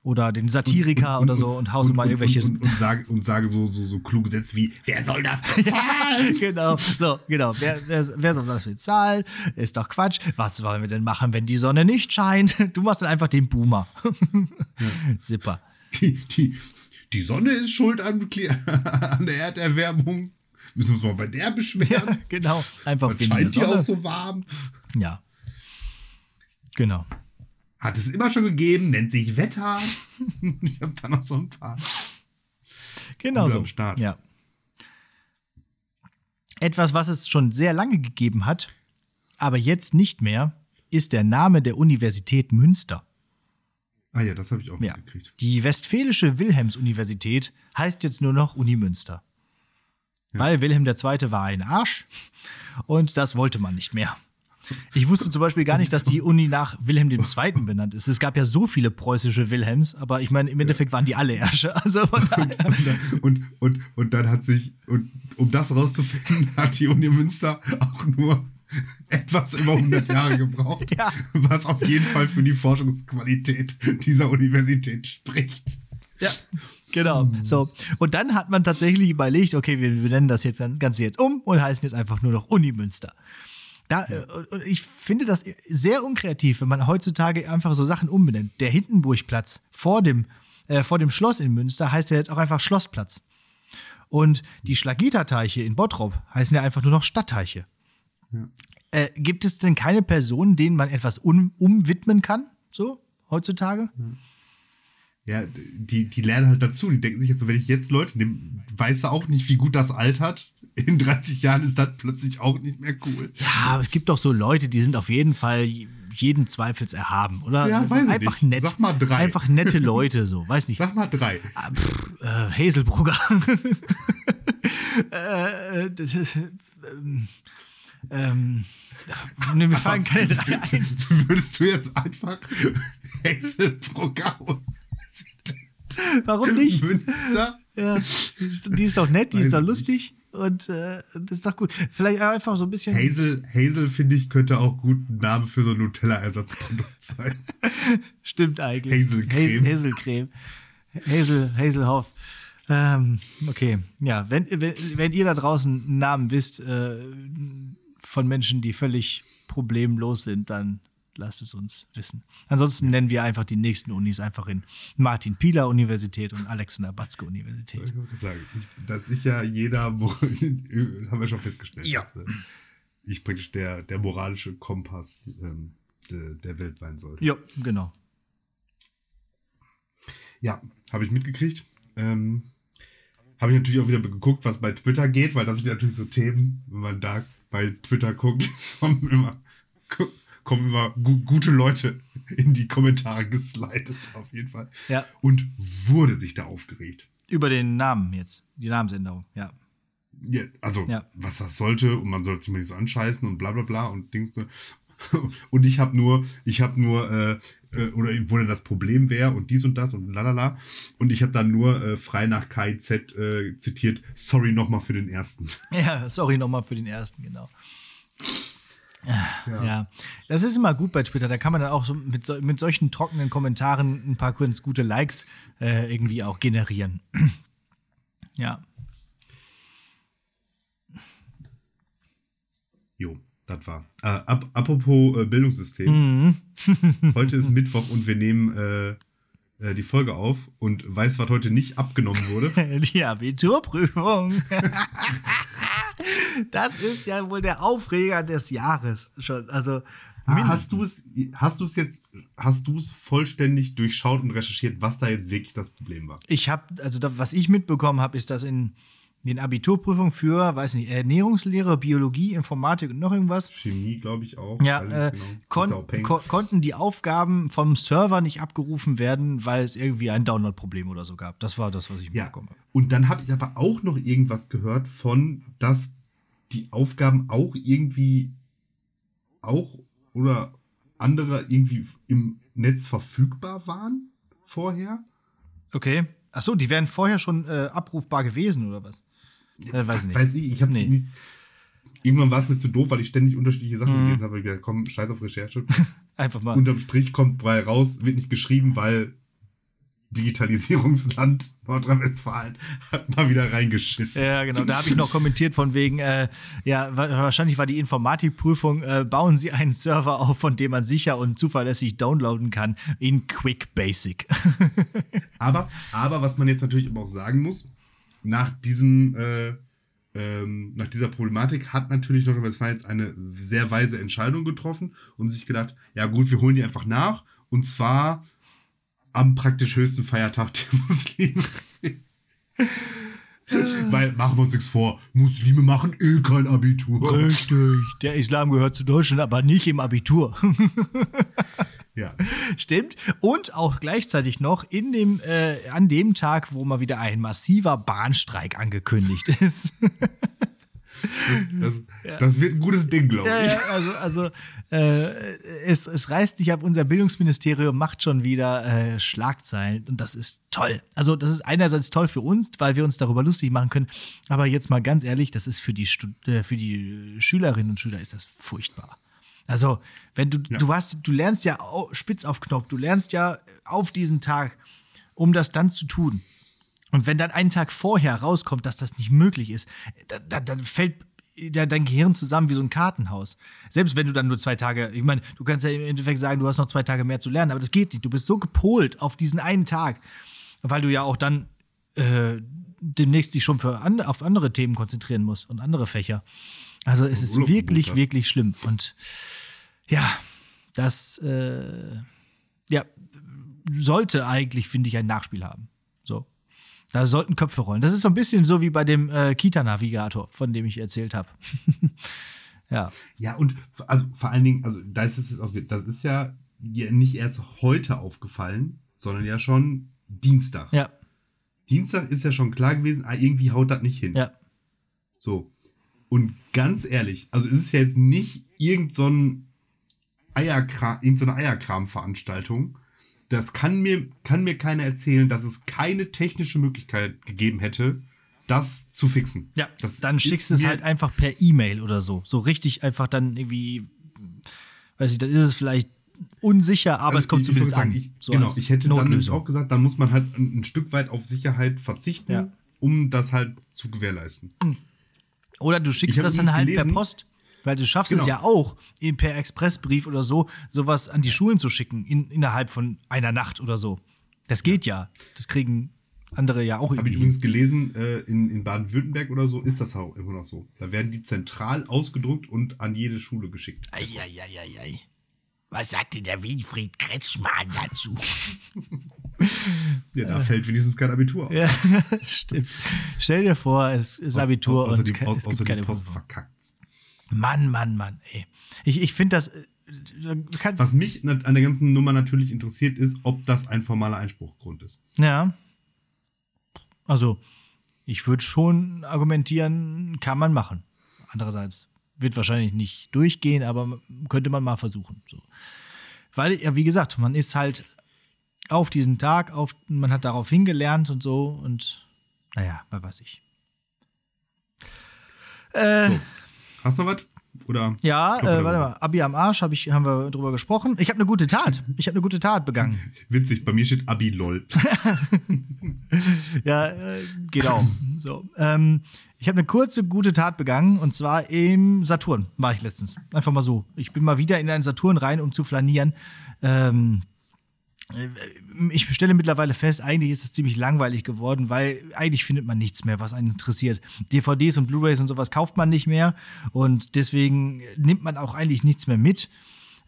oder den Satiriker und, und, oder so und haust mal irgendwelche. Und, und, sage, und sage so, so, so kluge Sätze wie: Wer soll das bezahlen? [laughs] genau, so, genau. Wer, wer, wer soll das bezahlen? Ist doch Quatsch. Was wollen wir denn machen, wenn die Sonne nicht scheint? [laughs] Du machst dann einfach den Boomer. [laughs] Super. Die, die, die Sonne ist schuld an, an der Erderwärmung. Müssen wir uns mal bei der beschweren. Ja, genau. Einfach wegen scheint die auch so warm. Ja. Genau. Hat es immer schon gegeben, nennt sich Wetter. [laughs] ich habe da noch so ein paar. Genau so. Start. Ja. Etwas, was es schon sehr lange gegeben hat, aber jetzt nicht mehr, ist der Name der Universität Münster. Ah ja, das habe ich auch ja. mitgekriegt. Die Westfälische Wilhelms-Universität heißt jetzt nur noch Uni Münster. Ja. Weil Wilhelm II. war ein Arsch und das wollte man nicht mehr. Ich wusste zum Beispiel gar nicht, dass die Uni nach Wilhelm II. benannt ist. Es gab ja so viele preußische Wilhelms, aber ich meine, im Endeffekt waren die alle Ärsche. Also und, und, und, und, dann hat sich, und um das rauszufinden, [laughs] hat die Uni Münster auch nur etwas über 100 Jahre gebraucht, ja. was auf jeden Fall für die Forschungsqualität dieser Universität spricht. Ja, genau. So. Und dann hat man tatsächlich überlegt, okay, wir, wir nennen das jetzt Ganze jetzt um und heißen jetzt einfach nur noch Uni Münster. Da. Äh, ich finde das sehr unkreativ, wenn man heutzutage einfach so Sachen umbenennt. Der Hindenburgplatz vor dem, äh, vor dem Schloss in Münster heißt ja jetzt auch einfach Schlossplatz. Und die Schlagiterteiche in Bottrop heißen ja einfach nur noch Stadtteiche. Ja. Äh, gibt es denn keine Personen, denen man etwas um, umwidmen kann, so heutzutage? Ja, die, die lernen halt dazu. Die denken sich jetzt so, wenn ich jetzt Leute nehme, weiß er auch nicht, wie gut das altert in 30 Jahren ist das plötzlich auch nicht mehr cool. Ja, aber es gibt doch so Leute, die sind auf jeden Fall jeden Zweifels erhaben, oder? Ja, weiß einfach ich nicht. nett. Sag mal drei. Einfach nette Leute, so, weiß nicht. Sag mal drei. Ah, pff, äh, Hazelbrugger. [laughs] äh, das ist, ähm, ähm, ne, mir fallen keine drei ein. [laughs] Würdest du jetzt einfach Hazelbrugger und [laughs] Warum nicht? Münster? [laughs] Ja, die ist, doch nett, die ist doch lustig. Und äh, das ist doch gut. Vielleicht einfach so ein bisschen. Hazel, Hazel finde ich, könnte auch gut ein Name für so ein Nutella-Ersatzprodukt sein. [laughs] Stimmt eigentlich. Hazelcreme. Hazelcreme. Hazel, Hazelhoff. Ähm, okay, ja, wenn, wenn, wenn ihr da draußen einen Namen wisst äh, von Menschen, die völlig problemlos sind, dann lasst es uns wissen. Ansonsten nennen wir einfach die nächsten Unis einfach in Martin Pieler Universität und Alexander Batzke Universität. Ich würde sagen, dass ich ja jeder, [laughs] haben wir schon festgestellt, ja. dass äh, ich praktisch der, der moralische Kompass ähm, de, der Welt sein sollte. Ja, genau. Ja, habe ich mitgekriegt. Ähm, habe ich natürlich auch wieder geguckt, was bei Twitter geht, weil das sind ja natürlich so Themen, wenn man da bei Twitter guckt, [laughs] kommen immer kommen immer gu gute Leute in die Kommentare geslidet, auf jeden Fall. Ja. Und wurde sich da aufgeregt. Über den Namen jetzt, die Namensänderung, ja. ja also, ja. was das sollte und man sollte sich mal nicht so anscheißen und bla bla bla und Dings. [laughs] und ich habe nur, ich habe nur, äh, äh, oder wo denn das Problem wäre und dies und das und lalala. Und ich habe dann nur äh, frei nach KIZ äh, zitiert, sorry nochmal für den ersten. [laughs] Ja, sorry nochmal für den ersten, genau. Ja. ja. das ist immer gut bei Twitter. Da kann man dann auch so mit, so, mit solchen trockenen Kommentaren ein paar ganz gute Likes äh, irgendwie auch generieren. [clears throat] ja. Jo, das war. Äh, ap apropos äh, Bildungssystem. Mhm. [laughs] heute ist Mittwoch und wir nehmen äh, die Folge auf und weiß, was heute nicht abgenommen wurde. [laughs] die Abiturprüfung. [laughs] das ist ja wohl der Aufreger des Jahres schon. Also ah, hast du es, hast du es jetzt, hast du es vollständig durchschaut und recherchiert, was da jetzt wirklich das Problem war? Ich habe, also da, was ich mitbekommen habe, ist, dass in den Abiturprüfungen für, weiß nicht, Ernährungslehre, Biologie, Informatik und noch irgendwas. Chemie, glaube ich auch. Ja, äh, genau. kon kon konnten die Aufgaben vom Server nicht abgerufen werden, weil es irgendwie ein Download-Problem oder so gab. Das war das, was ich ja. mitbekommen habe. Und dann habe ich aber auch noch irgendwas gehört von, dass die Aufgaben auch irgendwie auch oder andere irgendwie im Netz verfügbar waren vorher. Okay. Achso, die wären vorher schon äh, abrufbar gewesen oder was? Äh, weiß, nicht. weiß ich, ich habe nee. nicht. Irgendwann war es mir zu doof, weil ich ständig unterschiedliche Sachen mhm. gelesen habe. Ich gesagt, komm, scheiß auf Recherche. [laughs] Einfach mal. Unterm Strich kommt bei raus, wird nicht geschrieben, weil Digitalisierungsland [laughs] Nordrhein-Westfalen hat mal wieder reingeschissen. Ja, genau. Da habe ich noch kommentiert von wegen, äh, ja, wahrscheinlich war die Informatikprüfung, äh, bauen Sie einen Server auf, von dem man sicher und zuverlässig downloaden kann in Quick Basic. [laughs] aber, aber was man jetzt natürlich auch sagen muss, nach diesem äh, ähm, nach dieser Problematik hat natürlich Nordrhein-Westfalen jetzt eine sehr weise Entscheidung getroffen und sich gedacht, ja gut, wir holen die einfach nach und zwar am praktisch höchsten Feiertag der [laughs] Muslime. [laughs] Weil, machen wir uns nichts vor, Muslime machen eh kein Abitur. Richtig, der Islam gehört zu Deutschland, aber nicht im Abitur. [laughs] ja. Stimmt. Und auch gleichzeitig noch in dem, äh, an dem Tag, wo mal wieder ein massiver Bahnstreik angekündigt ist. Das, ja. das, wird ein gutes Ding, glaube ich. Ja, also, also äh, es, es reißt nicht ab, unser Bildungsministerium macht schon wieder äh, Schlagzeilen und das ist toll. Also, das ist einerseits toll für uns, weil wir uns darüber lustig machen können, aber jetzt mal ganz ehrlich, das ist für die, Stud äh, für die Schülerinnen und Schüler ist das furchtbar. Also, wenn du, ja. du hast, du lernst ja spitz auf Knopf, du lernst ja auf diesen Tag, um das dann zu tun. Und wenn dann einen Tag vorher rauskommt, dass das nicht möglich ist, dann, dann fällt dein Gehirn zusammen wie so ein Kartenhaus. Selbst wenn du dann nur zwei Tage, ich meine, du kannst ja im Endeffekt sagen, du hast noch zwei Tage mehr zu lernen, aber das geht nicht. Du bist so gepolt auf diesen einen Tag, weil du ja auch dann äh, demnächst dich schon für an, auf andere Themen konzentrieren musst und andere Fächer. Also es ist wirklich, wirklich schlimm. Und ja, das äh, ja, sollte eigentlich, finde ich, ein Nachspiel haben. So. Da sollten Köpfe rollen. Das ist so ein bisschen so wie bei dem äh, Kita-Navigator, von dem ich erzählt habe. [laughs] ja. Ja, und also vor allen Dingen, also das ist, auch, das ist ja nicht erst heute aufgefallen, sondern ja schon Dienstag. Ja. Dienstag ist ja schon klar gewesen, ah, irgendwie haut das nicht hin. Ja. So. Und ganz ehrlich, also es ist ja jetzt nicht irgend so ein Eierkram, irgendeine Eierkram-Veranstaltung, das kann mir, kann mir keiner erzählen, dass es keine technische Möglichkeit gegeben hätte, das zu fixen. Ja, das dann schickst du es halt einfach per E-Mail oder so. So richtig einfach dann irgendwie, weiß ich, dann ist es vielleicht unsicher, aber also es kommt zumindest sagen, an. Ich, so genau, ich hätte Notlösung. dann auch gesagt, dann muss man halt ein, ein Stück weit auf Sicherheit verzichten, ja. um das halt zu gewährleisten. Oder du schickst das dann halt gelesen, per Post. Weil du schaffst genau. es ja auch, per Expressbrief oder so, sowas an die Schulen zu schicken, in, innerhalb von einer Nacht oder so. Das geht ja. Das kriegen andere ja auch Habe ich übrigens gelesen, äh, in, in Baden-Württemberg oder so ist das auch immer noch so. Da werden die zentral ausgedruckt und an jede Schule geschickt. Eieieiei. Was sagt denn der Winfried Kretschmann dazu? [laughs] [laughs] ja, da fällt wenigstens kein Abitur aus. Ja, [laughs] stimmt. Stell dir vor, es ist Abitur außer und die, es gibt keine Post verkackt. Mann, Mann, Mann, ey. Ich, ich finde das. Äh, Was mich an der ganzen Nummer natürlich interessiert, ist, ob das ein formaler Einspruchgrund ist. Ja. Also, ich würde schon argumentieren, kann man machen. Andererseits wird wahrscheinlich nicht durchgehen, aber könnte man mal versuchen. So. Weil, ja, wie gesagt, man ist halt auf diesen Tag, auf, man hat darauf hingelernt und so und naja, was weiß ich. Äh, so. Hast du noch was? Oder ja, äh, warte mal, Abi am Arsch hab ich, haben wir drüber gesprochen. Ich habe eine gute Tat. Ich habe eine gute Tat begangen. [laughs] Witzig, bei mir steht Abi lol. [laughs] ja, äh, genau. So, ähm, ich habe eine kurze gute Tat begangen und zwar im Saturn war ich letztens. Einfach mal so. Ich bin mal wieder in einen Saturn rein, um zu flanieren. Ähm, äh, ich stelle mittlerweile fest, eigentlich ist es ziemlich langweilig geworden, weil eigentlich findet man nichts mehr, was einen interessiert. DVDs und Blu-rays und sowas kauft man nicht mehr und deswegen nimmt man auch eigentlich nichts mehr mit.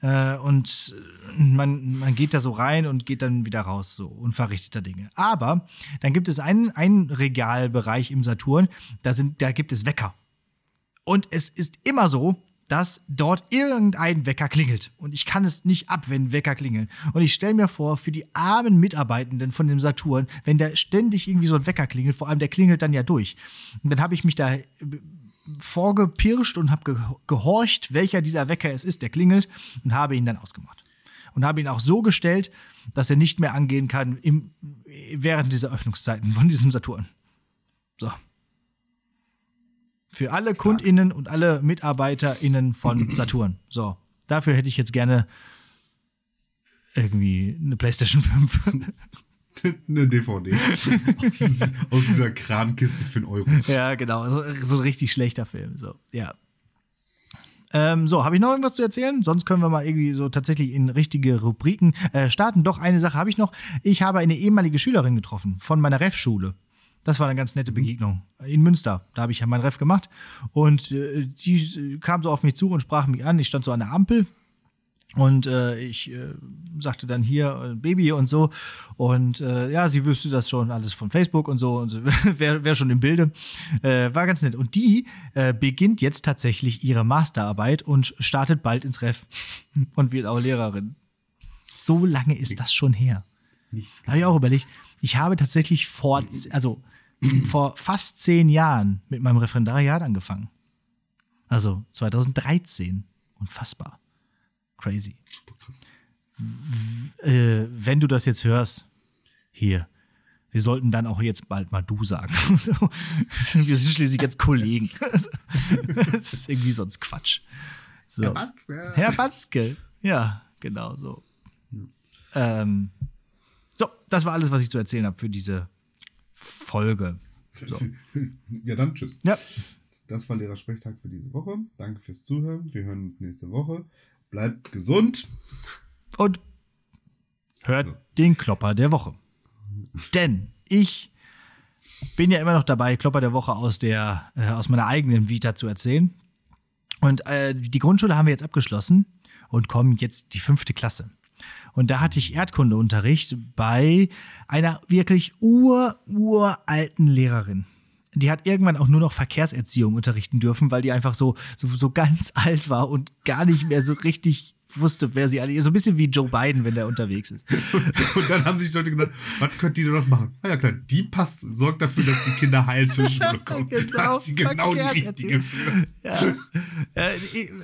Äh, und man, man geht da so rein und geht dann wieder raus, so unverrichteter Dinge. Aber dann gibt es einen, einen Regalbereich im Saturn, da, sind, da gibt es Wecker. Und es ist immer so, dass dort irgendein Wecker klingelt. Und ich kann es nicht ab, wenn Wecker klingeln. Und ich stelle mir vor, für die armen Mitarbeitenden von dem Saturn, wenn da ständig irgendwie so ein Wecker klingelt, vor allem der klingelt dann ja durch. Und dann habe ich mich da äh, vorgepirscht und habe gehorcht, welcher dieser Wecker es ist, der klingelt, und habe ihn dann ausgemacht. Und habe ihn auch so gestellt, dass er nicht mehr angehen kann im, während dieser Öffnungszeiten von diesem Saturn. So. Für alle KundInnen und alle MitarbeiterInnen von [clears throat] Saturn. So. Dafür hätte ich jetzt gerne irgendwie eine PlayStation 5. [laughs] eine DVD. [laughs] aus, dieser Kramkiste für einen Euro. Ja, genau. So, so, ein richtig schlechter Film. So, ja. Ähm, so, habe ich noch irgendwas zu erzählen? Sonst können wir mal irgendwie so tatsächlich in richtige Rubriken äh, starten. Doch, eine Sache habe ich noch. Ich habe eine ehemalige Schülerin getroffen von meiner Ref-Schule. Das war eine ganz nette mhm. Begegnung. In Münster. Da habe ich ja meinen Ref gemacht. Und äh, die kam so auf mich zu und sprach mich an. Ich stand so an der Ampel. Und äh, ich äh, sagte dann hier äh, Baby und so. Und äh, ja, sie wüsste das schon alles von Facebook und so. Und wäre [laughs] wär schon im Bilde. Äh, war ganz nett. Und die beginnt jetzt tatsächlich ihre Masterarbeit und startet bald ins Ref. [laughs] und wird auch Lehrerin. So lange ist das schon her. Nichts. Habe ich auch überlegt. Ich habe tatsächlich vor, also vor fast zehn Jahren mit meinem Referendariat angefangen. Also 2013. Unfassbar. Crazy. W äh, wenn du das jetzt hörst, hier, wir sollten dann auch jetzt bald mal du sagen. [laughs] wir sind schließlich jetzt Kollegen. [laughs] das ist irgendwie sonst Quatsch. So. Herr Batzke. Herr Batzke. Ja, genau so. Ähm, so, das war alles, was ich zu erzählen habe für diese Folge. So. [laughs] Ja, dann tschüss. Ja. Das war Lehrersprechtag für diese Woche. Danke fürs Zuhören. Wir hören uns nächste Woche. Bleibt gesund. Und hört ja. den Klopper der Woche. Denn ich bin ja immer noch dabei, Klopper der Woche aus, der, äh, aus meiner eigenen Vita zu erzählen. Und äh, die Grundschule haben wir jetzt abgeschlossen und kommen jetzt die fünfte Klasse. Und da hatte ich Erdkundeunterricht bei einer wirklich ur-uralten Lehrerin. Die hat irgendwann auch nur noch Verkehrserziehung unterrichten dürfen, weil die einfach so, so, so ganz alt war und gar nicht mehr so richtig wusste, wer sie alle. So ein bisschen wie Joe Biden, wenn der unterwegs ist. [laughs] und dann haben sich Leute gedacht, was könnt ihr noch machen? Na ja, klar, die passt, sorgt dafür, dass die Kinder heil zur [laughs] Schule kommen. genau, da ist sie genau die richtige für. Ja. ja.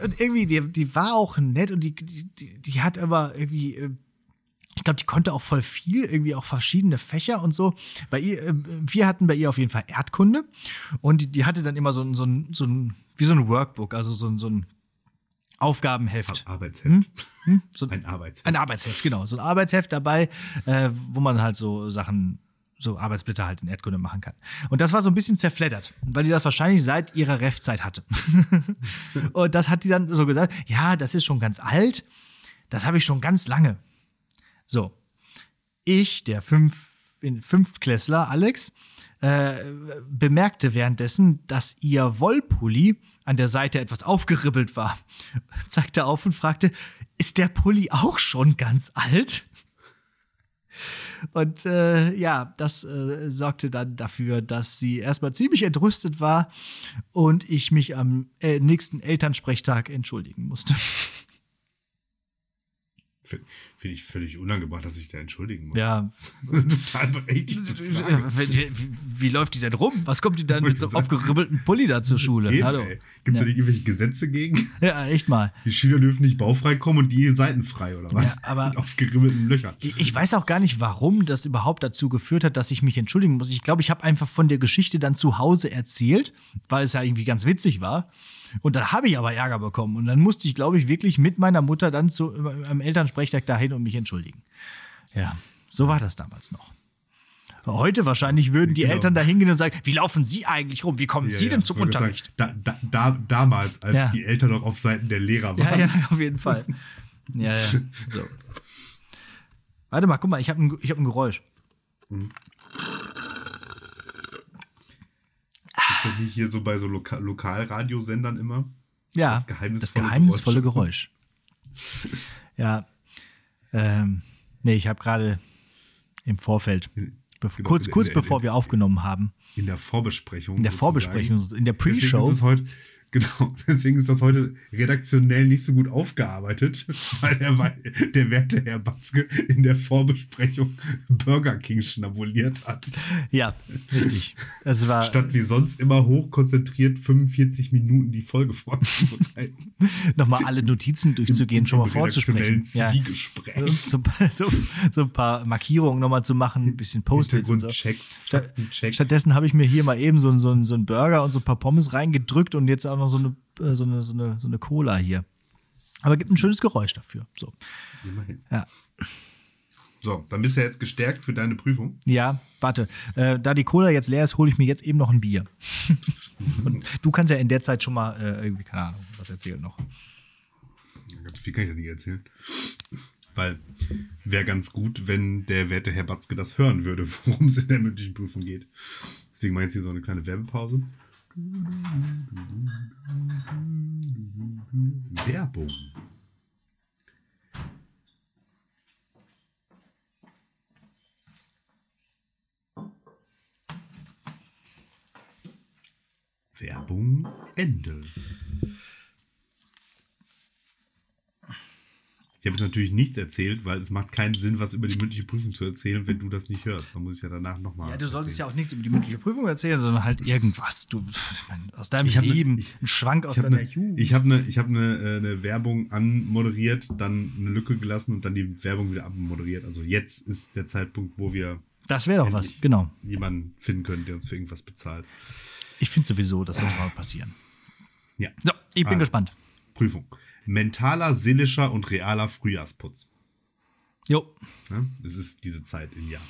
und irgendwie, die, die war auch nett und die, die, die hat aber irgendwie äh, ich glaube, die konnte auch voll viel, irgendwie auch verschiedene Fächer und so. Bei ihr, äh, wir hatten bei ihr auf jeden Fall Erdkunde und die, die hatte dann immer so ein, so ein, so ein, wie so ein Workbook, also so ein, so ein Aufgabenheft. Arbeitsheft. Hm? Hm? So ein Arbeitsheft. Ein Arbeitsheft, genau. So ein Arbeitsheft dabei, äh, wo man halt so Sachen, so Arbeitsblätter halt in Erdkunde machen kann. Und das war so ein bisschen zerfleddert, weil die das wahrscheinlich seit ihrer Ref-Zeit hatte. [laughs] und das hat die dann so gesagt, ja, das ist schon ganz alt, das habe ich schon ganz lange. So, ich, der Fünf, Fünftklässler Alex, äh, bemerkte währenddessen, dass ihr Wollpulli an der Seite etwas aufgeribbelt war. Zeigte auf und fragte, ist der Pulli auch schon ganz alt? Und äh, ja, das äh, sorgte dann dafür, dass sie erstmal ziemlich entrüstet war und ich mich am äh, nächsten Elternsprechtag entschuldigen musste. Finde find ich völlig unangebracht, dass ich da entschuldigen muss. Ja. [laughs] Total berechtigte [laughs] Frage. Wie, wie, läuft die denn rum? Was kommt die dann mit so einem aufgeribbelten Pulli da zur Schule? Eben, Hallo. Gibt es Ja. da nicht irgendwelche Gesetze gegen? Ja, echt mal. Die Schüler dürfen nicht baufrei kommen und die Seiten frei, oder was? Ja, aber- [laughs] Mit aufgeribbelten Löchern. Ich weiß auch gar nicht, warum das überhaupt dazu geführt hat, dass ich mich entschuldigen muss. Ich glaube, ich habe einfach von der Geschichte dann zu Hause erzählt, weil es ja irgendwie ganz witzig war. Und dann habe ich aber Ärger bekommen. Und dann musste ich, glaube ich, wirklich mit meiner Mutter dann zu, am Elternsprechtag dahin und mich entschuldigen. Ja, so war das damals noch. Heute wahrscheinlich würden die Genau. Eltern da hingehen und sagen, wie laufen Sie eigentlich rum? Wie kommen Ja, Sie ja. denn zum Unterricht? Sagen, da, da, da, damals, als Ja. die Eltern noch auf Seiten der Lehrer Ja, waren. ja, [laughs] auf jeden Fall. Ja, ja. So. Warte mal, guck mal, ich habe ein, ich hab ein Geräusch. Ist das nicht hier so bei so Loka Lokalradiosendern immer? Ja, Das geheimnisvolle das geheimnisvolle Geräusch. [laughs] ja. Ähm, nee, ich habe gerade im Vorfeld, Genau, kurz, kurz in- bevor in- wir aufgenommen haben, In der Vorbesprechung. in der. Vorbesprechung, in der Pre-Show. ist es heute, [laughs] genau, deswegen ist das heute redaktionell nicht so gut aufgearbeitet, [laughs] weil der, der werte Herr Batzke in der Vorbesprechung Burger King schnabuliert hat. Ja, richtig. Es war [laughs] Statt wie sonst immer hochkonzentriert 45 Minuten die Folge vorzubereiten. nochmal alle Notizen durchzugehen, schon mal vorzusprechen. Ja. So, so, so ein paar Markierungen nochmal zu machen, ein bisschen Post-its und so. Hintergrundchecks, Statt-. Stattdessen habe ich mir hier mal eben so, so, so einen Burger und so ein paar Pommes reingedrückt und jetzt auch noch so eine, äh, so eine, so eine, so eine Cola hier. Aber gibt ein schönes Geräusch dafür. So. Immerhin. Ja. So, dann bist du jetzt gestärkt für deine Prüfung. Ja, warte. Äh, da die Cola jetzt leer ist, hole ich mir jetzt eben noch ein Bier. [laughs] und du kannst ja in der Zeit schon mal äh, irgendwie, keine Ahnung, was erzählen noch. Ganz viel kann ich ja nicht erzählen. Weil wäre ganz gut, wenn der werte Herr Batzke das hören würde, [laughs] worum es in der mündlichen Prüfung geht. Deswegen mache ich jetzt hier so eine kleine Werbepause. Werbung. Werbung Ende. Ich habe jetzt natürlich nichts erzählt, weil es macht keinen Sinn, was über die mündliche Prüfung zu erzählen, wenn du das nicht hörst. Dann muss ich ja danach nochmal. Ja, du solltest ja auch nichts über die mündliche Prüfung erzählen, sondern halt irgendwas. Du, ich mein, aus deinem Ich ne- Leben, ich- ein Schwank aus Ich habe deiner eine Jugend. ich hab ne, ich hab ne, äh, ne Werbung anmoderiert, dann eine Lücke gelassen und dann die Werbung wieder abmoderiert. Also jetzt ist der Zeitpunkt, wo wir das wäre doch was, genau. jemanden finden können, der uns für irgendwas bezahlt. Ich finde sowieso, das sollte mal passieren. Ja. So, ich bin Also. gespannt. Prüfung. Mentaler, seelischer und realer Frühjahrsputz. Jo. Ne? Es ist diese Zeit im Jahr.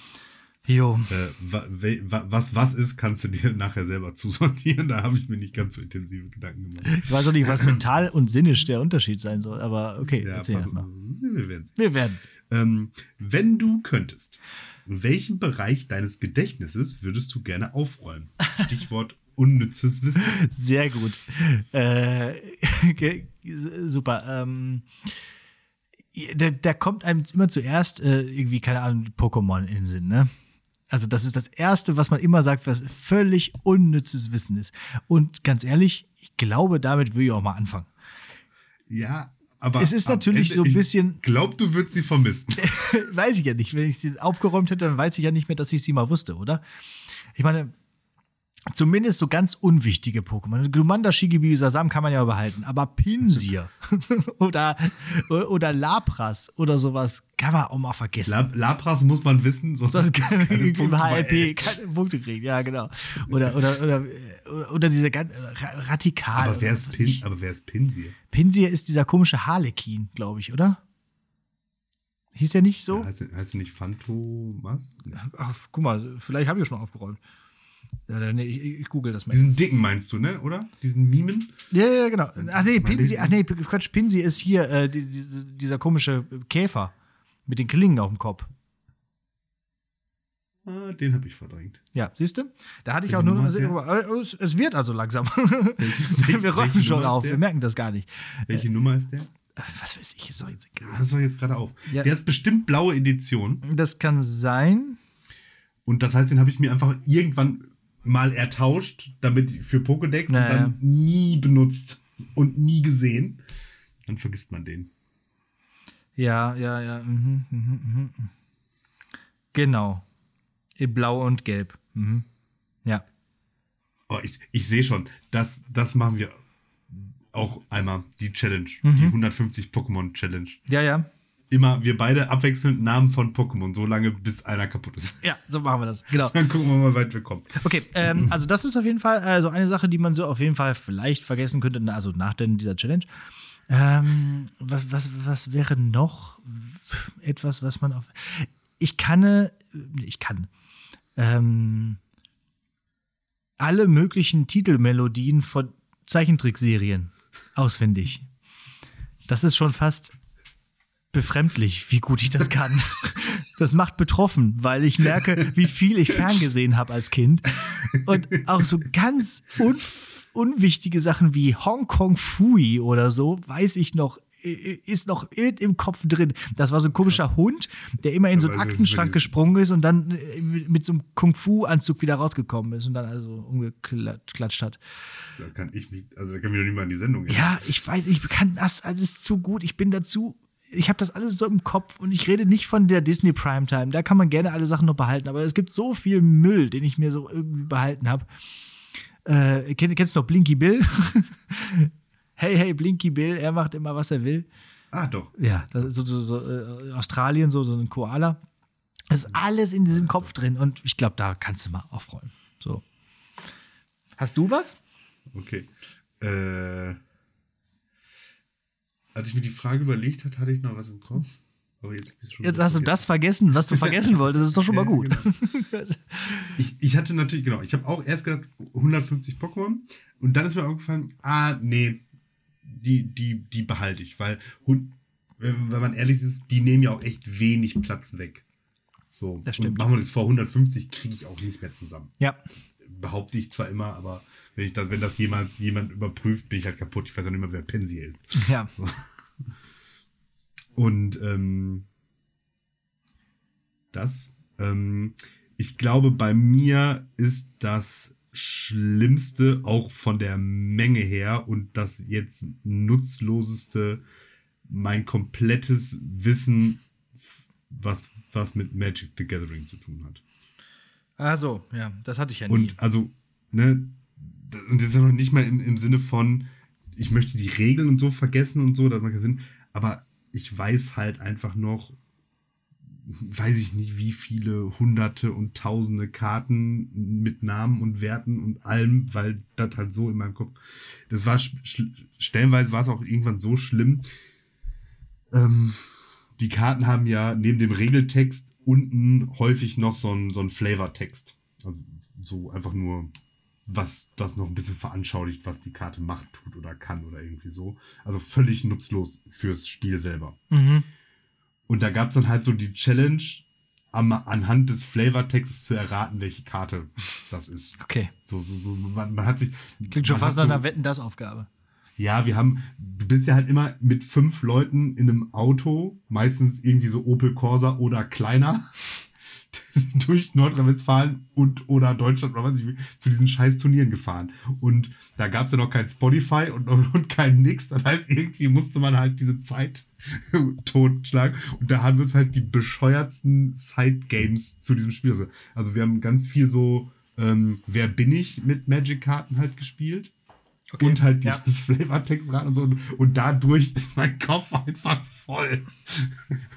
Jo. Äh, wa, we, wa, was was ist, kannst du dir [laughs] nachher selber zusortieren. Da habe ich mir nicht ganz so intensive Gedanken gemacht. Ich weiß auch nicht, was mental und sinnisch der Unterschied sein soll, aber okay, Ja, erzähl pass, mal. wir werden Wir werden's. Ähm, wenn du könntest, welchen Bereich deines Gedächtnisses würdest du gerne aufräumen? Stichwort [laughs] unnützes Wissen. Sehr gut. Äh, [laughs] super. Ähm, da, da kommt einem immer zuerst äh, irgendwie, keine Ahnung, Pokémon in den Sinn, ne? Also, das ist das Erste, was man immer sagt, was völlig unnützes Wissen ist. Und ganz ehrlich, ich glaube, damit will ich auch mal anfangen. Ja, aber. Es ist natürlich so ein bisschen- Ich glaub, du würdest sie vermissen. [laughs] weiß ich ja nicht. Wenn ich sie aufgeräumt hätte, dann weiß ich ja nicht mehr, dass ich sie mal wusste, oder? Ich meine, zumindest so ganz unwichtige Pokémon. Glumanda, Shigibi, Sasam kann man ja behalten, aber Pinsir [laughs] oder, oder Lapras oder sowas kann man auch mal vergessen. Lab Lapras muss man wissen, sonst Sonst kann keine im Punkte HLP keine Punkte kriegen, ja, genau. Oder, oder, oder, oder, oder diese ganz Ra- Radikal. Aber wer ist, Pin, aber wer ist Pinsir? Pinsir ist dieser komische Harlekin, glaube ich, oder? Hieß der nicht so? Ja, heißt, heißt er nicht Phantomas? Ach, guck mal, vielleicht habe ich schon aufgeräumt. Ja, nee, ich, ich google das mal. Diesen dicken meinst du, ne? Oder? Diesen Mimen? Ja, ja, genau. Ach nee, lesen. ach nee, Quatsch, Pinsi ist hier äh, die, diese- dieser komische Käfer mit den Klingen auf dem Kopf. Ah, den habe ich verdrängt. Ja, siehst du? Da hatte ich Welche auch nur ist? Also, es, es wird also langsam. [laughs] welche- wir räumen schon Nummer ist auf, wir merken das gar nicht. Welche Nummer ist der? Was weiß ich, ist doch jetzt egal. Das ist doch jetzt gerade auf. Ja. Der ist bestimmt blaue Edition. Das kann sein. Und das heißt, den habe ich mir einfach irgendwann mal ertauscht, damit für Pokédex Naja. und dann nie benutzt und nie gesehen. Dann vergisst man den. Ja, ja, ja. Mhm, mhm, mhm. Genau. In Blau und Gelb. Mhm. Ja. Oh, ich, ich sehe schon, das, das machen wir auch einmal, die Challenge. Mhm. Die 150 Pokémon Challenge. Ja, ja. Immer wir beide abwechselnd Namen von Pokémon, so lange bis einer kaputt ist. Ja, so machen wir das. Genau. Dann gucken wir mal, wie weit wir kommen. Okay, ähm, also das ist auf jeden Fall also eine Sache, die man so auf jeden Fall vielleicht vergessen könnte, also nach denn dieser Challenge. Ähm, was, was, was wäre noch etwas, was man auf. Ich kann, äh, ich kann ähm, alle möglichen Titelmelodien von Zeichentrickserien auswendig. Das ist schon fast befremdlich, wie gut ich das kann. Das macht betroffen, weil ich merke, wie viel ich ferngesehen habe als Kind. Und auch so ganz unf unwichtige Sachen wie Hong Kong Fui oder so, weiß ich noch, ist noch im Kopf drin. Das war so ein komischer Hund, der immer in so einen Aktenschrank gesprungen ist und dann äh, mit so einem Kung-Fu-Anzug wieder rausgekommen ist und dann also umgeklatscht hat. Da kann ich mich, also da kann mich noch nicht mal an die Sendung erinnern. Ja, ich weiß, ich kann das alles zu gut. Ich bin dazu ich habe das alles so im Kopf und ich rede nicht von der Disney Primetime. Da kann man gerne alle Sachen noch behalten, aber es gibt so viel Müll, den ich mir so irgendwie behalten habe. Äh, kenn, kennst du noch Blinky Bill? [laughs] hey, hey, Blinky Bill, er macht immer, was er will. Ah, doch. Ja, so, so, so äh, Australien, so, so ein Koala. Das ist alles in diesem Kopf drin und ich glaube, da kannst du mal aufräumen. So. Hast du was? Okay. Äh als ich mir die Frage überlegt habe, hatte ich noch was im Kopf. Aber jetzt, jetzt hast du das vergessen, was du vergessen wolltest. Das ist doch schon mal gut. Genau. [laughs] ich, ich hatte natürlich, genau, ich habe auch erst gedacht, 150 Pokémon. Und dann ist mir aufgefallen, ah, nee, die, die, die behalte ich. Weil, wenn man ehrlich ist, die nehmen ja auch echt wenig Platz weg. So. Das stimmt. Und machen wir das vor 150, kriege ich auch nicht mehr zusammen. Ja. Behaupte ich zwar immer, aber wenn, ich das, wenn das jemals jemand überprüft, bin ich halt kaputt. Ich weiß auch nicht mehr, wer Pensi ist. [laughs] Ja. Und ähm, das. Ähm, ich glaube, bei mir ist das Schlimmste auch von der Menge her und das jetzt nutzloseste mein komplettes Wissen, was, was mit Magic the Gathering zu tun hat. Also, ja, das hatte ich ja nie. Und also, ne, und das ist ja noch nicht mal im, im Sinne von, ich möchte die Regeln und so vergessen und so, das macht keinen Sinn, aber ich weiß halt einfach noch, weiß ich nicht, wie viele hunderte und tausende Karten mit Namen und Werten und allem, weil das halt so in meinem Kopf, das war, stellenweise war es auch irgendwann so schlimm, ähm, die Karten haben ja neben dem Regeltext unten häufig noch so ein, so ein Flavortext. Also so einfach nur was das noch ein bisschen veranschaulicht, was die Karte macht, tut oder kann oder irgendwie so. Also völlig nutzlos fürs Spiel selber. Mhm. Und da gab es dann halt so die Challenge, am, anhand des Flavortextes zu erraten, welche Karte das ist. Okay. So, so, so, man, man hat sich. Klingt schon fast nach so, einer Wetten-Das-Aufgabe. Ja, wir haben, du bist ja halt immer mit fünf Leuten in einem Auto, meistens irgendwie so Opel Corsa oder kleiner. [laughs] durch Nordrhein-Westfalen und oder Deutschland oder was ich zu diesen scheiß Turnieren gefahren. Und da gab es ja noch kein Spotify und, [laughs] und, kein Nix. Das heißt, irgendwie musste man halt diese Zeit [laughs] totschlagen. Und da haben wir uns halt die bescheuertsten Side-Games zu diesem Spiel. Also wir haben ganz viel so ähm, Wer bin ich mit Magic-Karten halt gespielt. Okay, und halt dieses [laughs] ja. Flavortext-Rad und so. Und dadurch ist mein Kopf einfach voll.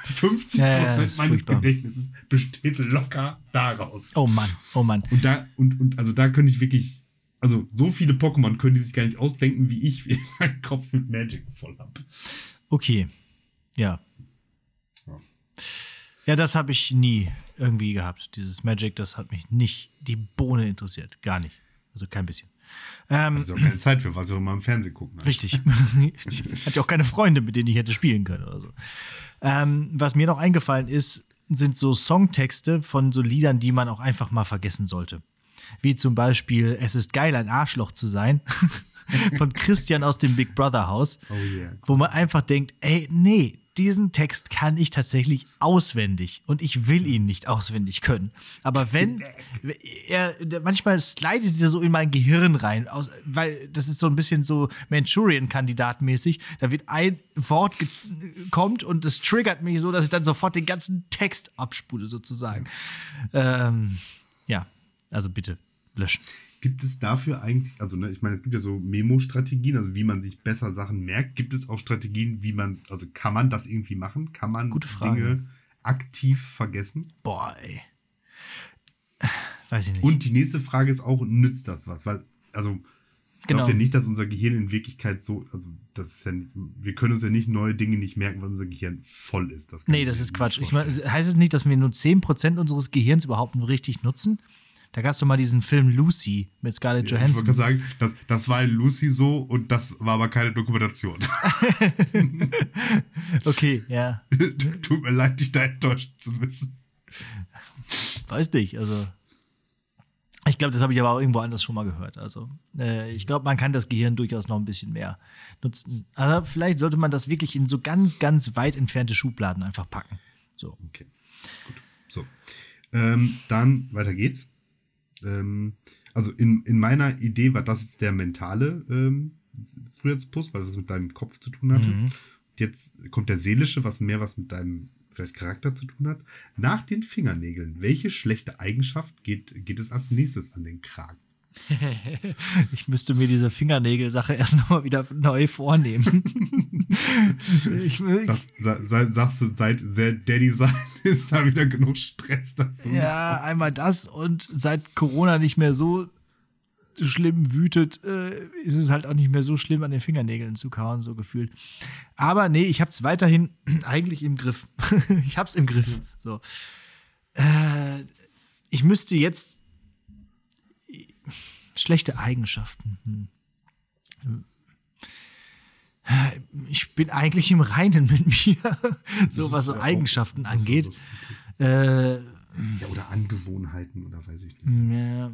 50% ja, ja, meines Gedächtnisses besteht locker daraus. Oh Mann, oh Mann. Und da, und, und also da könnte ich wirklich, also so viele Pokémon können die sich gar nicht ausdenken, wie ich [laughs] wie meinen Kopf mit Magic voll habe. Okay. Ja. Ja, ja das habe ich nie irgendwie gehabt. Dieses Magic, das hat mich nicht die Bohne interessiert. Gar nicht. Also kein bisschen. Ähm, also auch keine Zeit für was, auch mal im Fernsehen gucken. Richtig. [laughs] ich hatte auch keine Freunde, mit denen ich hätte spielen können oder so. Ähm, was mir noch eingefallen ist, sind so Songtexte von so Liedern, die man auch einfach mal vergessen sollte. Wie zum Beispiel Es ist geil, ein Arschloch zu sein. [laughs] von Christian aus dem Big Brother Haus. Oh yeah. Wo man einfach denkt, ey, nee, diesen Text kann ich tatsächlich auswendig und ich will ihn nicht auswendig können. Aber wenn er manchmal slidet er so in mein Gehirn rein, aus, weil das ist so ein bisschen so Manchurian-Kandidat-mäßig. Da wird ein Wort kommt und es triggert mich so, dass ich dann sofort den ganzen Text abspule, sozusagen. Ähm, ja, also bitte löschen. Gibt es dafür eigentlich, also ne, ich meine, es gibt ja so Memo-Strategien, also wie man sich besser Sachen merkt. Gibt es auch Strategien, wie man, also kann man das irgendwie machen? Kann man Dinge aktiv vergessen? Boah, ey. Weiß ich nicht. Und die nächste Frage ist auch, nützt das was? Weil, also, genau. glaubt ihr nicht, dass unser Gehirn in Wirklichkeit so, also, das ist ja nicht, wir können uns ja nicht neue Dinge nicht merken, weil unser Gehirn voll ist. Das nee, das ist Quatsch. Ich mein, heißt es nicht, dass wir nur 10% unseres Gehirns überhaupt nur richtig nutzen? Da gab es doch mal diesen Film Lucy mit Scarlett Johansson. ich wollte sagen, das, das war in Lucy so und das war aber keine Dokumentation. [laughs] okay, ja. [laughs] Tut mir leid, dich da enttäuschen zu müssen. Weiß nicht, also. Ich glaube, das habe ich aber auch irgendwo anders schon mal gehört. Also, äh, ich glaube, man kann das Gehirn durchaus noch ein bisschen mehr nutzen. Aber vielleicht sollte man das wirklich in so ganz, ganz weit entfernte Schubladen einfach packen. So. Okay. Gut. So. Ähm, dann weiter geht's. Ähm, also in, in meiner Idee war das jetzt der mentale ähm, Frühjahrspuss, weil das mit deinem Kopf zu tun hatte. Mhm. Jetzt kommt der seelische, was mehr was mit deinem vielleicht Charakter zu tun hat. Nach den Fingernägeln, welche schlechte Eigenschaft geht, geht es als nächstes an den Kragen? [laughs] ich müsste mir diese Fingernägel-Sache erst nochmal wieder neu vornehmen. [laughs] ich, sagst, sag, sagst du, seit Daddy sein [laughs] ist da wieder genug Stress dazu. Ja, einmal das und seit Corona nicht mehr so schlimm wütet, äh, ist es halt auch nicht mehr so schlimm, an den Fingernägeln zu kauen, so gefühlt. Aber nee, ich habe es weiterhin [clears throat] eigentlich im Griff. ich habe es im Griff. So. Äh, ich müsste jetzt Schlechte Eigenschaften. Hm. Ich bin eigentlich im Reinen mit mir, [laughs] so was so Eigenschaften auch, angeht. Äh, ja, oder Angewohnheiten oder weiß ich nicht. Ja,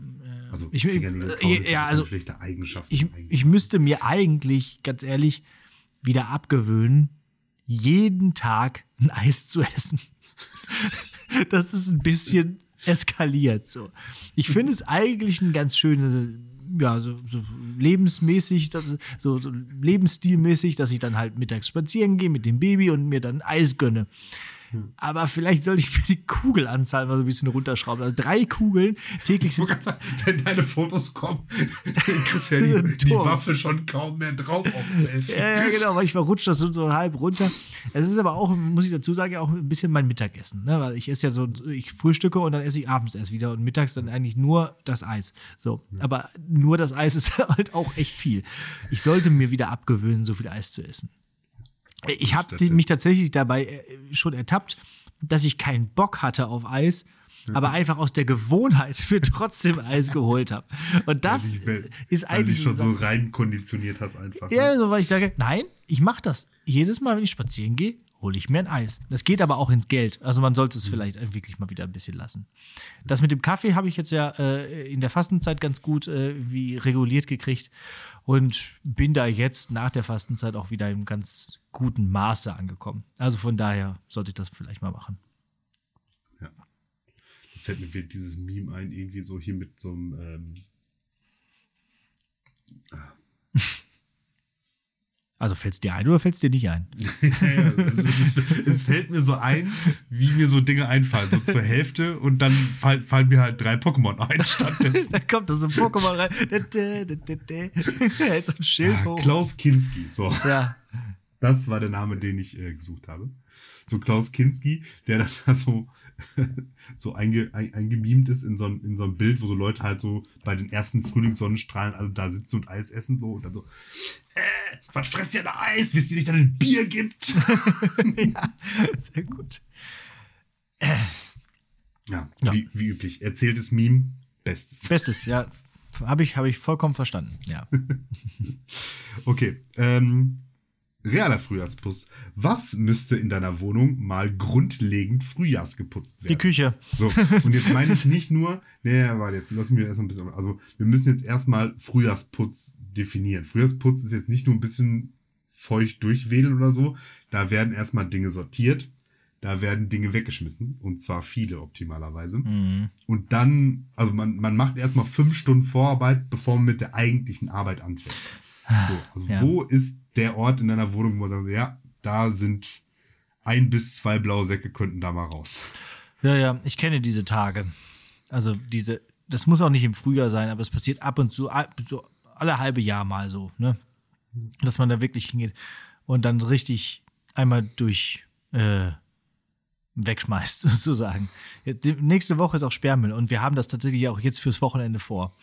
also ich, ich ja, also schlechte Eigenschaften. Ich, ich müsste mir eigentlich, ganz ehrlich, wieder abgewöhnen, jeden Tag ein Eis zu essen. [laughs] das ist ein bisschen [laughs] eskaliert. So. Ich finde es eigentlich ein ganz schönes, ja, so, so lebensmäßig, das, so, so lebensstilmäßig, dass ich dann halt mittags spazieren gehe mit dem Baby und mir dann Eis gönne. Aber vielleicht sollte ich mir die Kugelanzahl mal so ein bisschen runterschrauben. Also drei Kugeln täglich sind. Wenn deine Fotos kommen, dann kriegst du ja [laughs] die, die, Waffe schon kaum mehr drauf auf Selfie. Ja, ja, genau, weil ich verrutsche das so halb runter. Es ist aber auch, muss ich dazu sagen, auch ein bisschen mein Mittagessen. Ne? Weil ich esse ja so, ich frühstücke und dann esse ich abends erst wieder und mittags dann eigentlich nur das Eis. So. Aber nur das Eis [laughs] ist halt auch echt viel. Ich sollte mir wieder abgewöhnen, so viel Eis zu essen. Ich habe mich tatsächlich dabei äh, schon ertappt, dass ich keinen Bock hatte auf Eis, aber einfach aus der Gewohnheit mir trotzdem Eis geholt habe. Und das weil ist eigentlich. Weil du dich schon so rein konditioniert hast einfach. Ja, ne? so weil ich sage, nein, ich mache das. Jedes Mal, wenn ich spazieren gehe, hole ich mir ein Eis. Das geht aber auch ins Geld. Also man sollte es mhm. vielleicht wirklich mal wieder ein bisschen lassen. Das mit dem Kaffee habe ich jetzt ja äh, in der Fastenzeit ganz gut äh, wie reguliert gekriegt und bin da jetzt nach der Fastenzeit auch wieder im ganz guten Maße angekommen. Also von daher sollte ich das vielleicht mal machen. Ja. Da fällt mir dieses Meme ein, irgendwie so hier mit so einem. Ähm ah. [laughs] Also fällt es dir ein oder fällt es dir nicht ein? [laughs] ja, also es, es, fällt mir so ein, wie mir so Dinge einfallen, so zur Hälfte und dann fall, fallen mir halt drei Pokémon ein stattdessen. [laughs] da kommt da so ein Pokémon rein. Er hält so ein Schild ah, hoch. Klaus Kinski, so. Ja. Das war der Name, den ich äh, gesucht habe. So Klaus Kinski, der dann da so, [laughs] so einge, ein, eingemimt ist in so, ein, in so einem Bild, wo so Leute halt so bei den ersten Frühlingssonnenstrahlen alle da sitzen und Eis essen so und dann so, äh, was fresst ihr da Eis? Wisst ihr nicht, dass es Bier gibt? [laughs] ja, sehr gut. Äh. Ja, ja. Wie, wie üblich. Erzähltes Meme, bestes. Bestes, ja. Habe ich, hab ich vollkommen verstanden, ja. [laughs] okay, ähm, Realer Frühjahrsputz. Was müsste in deiner Wohnung mal grundlegend frühjahrsgeputzt werden? Die Küche. So, und jetzt meine ich nicht nur, nee, warte, jetzt lass mich erst mal ein bisschen, also wir müssen jetzt erstmal Frühjahrsputz definieren. Frühjahrsputz ist jetzt nicht nur ein bisschen feucht durchwedeln oder so. Da werden erstmal Dinge sortiert. Da werden Dinge weggeschmissen. Und zwar viele optimalerweise. Mhm. Und dann, also man, man macht erstmal fünf Stunden Vorarbeit, bevor man mit der eigentlichen Arbeit anfängt. So, also Ja. wo ist der Ort in deiner Wohnung, wo man sagt, ja, da sind ein bis zwei blaue Säcke könnten da mal raus. Ja, ja, ich kenne diese Tage. Also diese, das muss auch nicht im Frühjahr sein, aber es passiert ab und zu, so alle halbe Jahr mal so, ne? Dass man da wirklich hingeht und dann richtig einmal durch äh, wegschmeißt, [laughs] sozusagen. Nächste Woche ist auch Sperrmüll und wir haben das tatsächlich auch jetzt fürs Wochenende vor.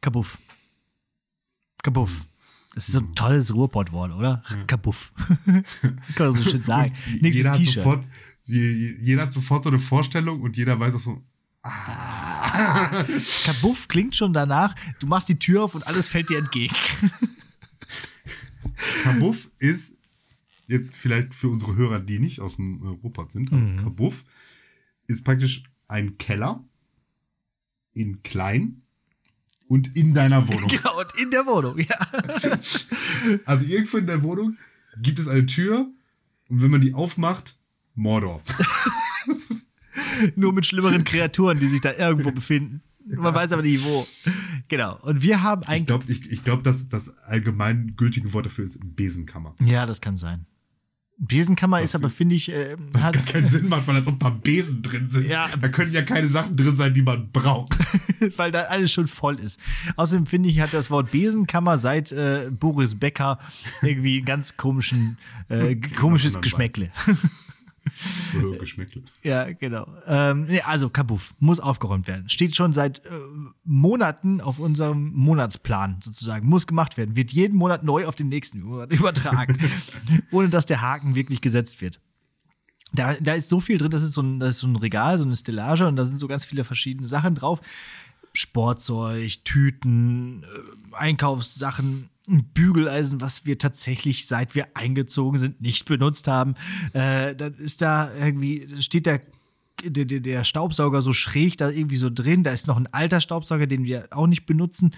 Kabuff. Kabuff. Das ist so ein tolles Ruhrpottwort, oder? Kabuff. [laughs] Kann man so schön sagen. [laughs] Nächstes jeder, hat sofort, je- jeder hat sofort so eine Vorstellung und jeder weiß auch so, [laughs] Kabuff klingt schon danach, du machst die Tür auf und alles fällt dir entgegen. Kabuff ist jetzt vielleicht für unsere Hörer, die nicht aus dem Ruhrpott sind, also Mhm. Kabuff ist praktisch ein Keller in klein und in deiner [laughs] Wohnung. genau, und in der Wohnung, ja. [laughs] Also irgendwo in der Wohnung gibt es eine Tür und wenn man die aufmacht, Mordor. [laughs] Nur mit schlimmeren Kreaturen, die sich da irgendwo befinden. Man weiß aber nicht wo. Genau. Und wir haben Ich ein. glaube, ich, ich glaub, dass das allgemeingültige Wort dafür ist Besenkammer. Ja, das kann sein. Besenkammer ist Was- aber, finde ich, äh, Was hat, gar keinen Sinn macht, weil als ob da Besen drin sind. Ja. Da können ja keine Sachen drin sein, die man braucht. [laughs] weil da alles schon voll ist. Außerdem finde ich, hat das Wort Besenkammer seit äh, Boris Becker irgendwie ein ganz komischen, äh, komisches Geschmäckle. [laughs] Oder Geschmäckle. Ja, genau. Ähm, also Kabuff muss aufgeräumt werden. Steht schon seit äh, Monaten auf unserem Monatsplan sozusagen. Muss gemacht werden. Wird jeden Monat neu auf den nächsten Monat [laughs] übertragen. ohne dass der Haken wirklich gesetzt wird. Da, da ist so viel drin, das ist, so ein, das ist so ein Regal, so eine Stellage und da sind so ganz viele verschiedene Sachen drauf. Sportzeug, Tüten, äh, Einkaufssachen, ein Bügeleisen, was wir tatsächlich, seit wir eingezogen sind, nicht benutzt haben. Äh, dann ist da irgendwie, steht der, der, der- der Staubsauger so schräg da irgendwie so drin. Da ist noch ein alter Staubsauger, den wir auch nicht benutzen.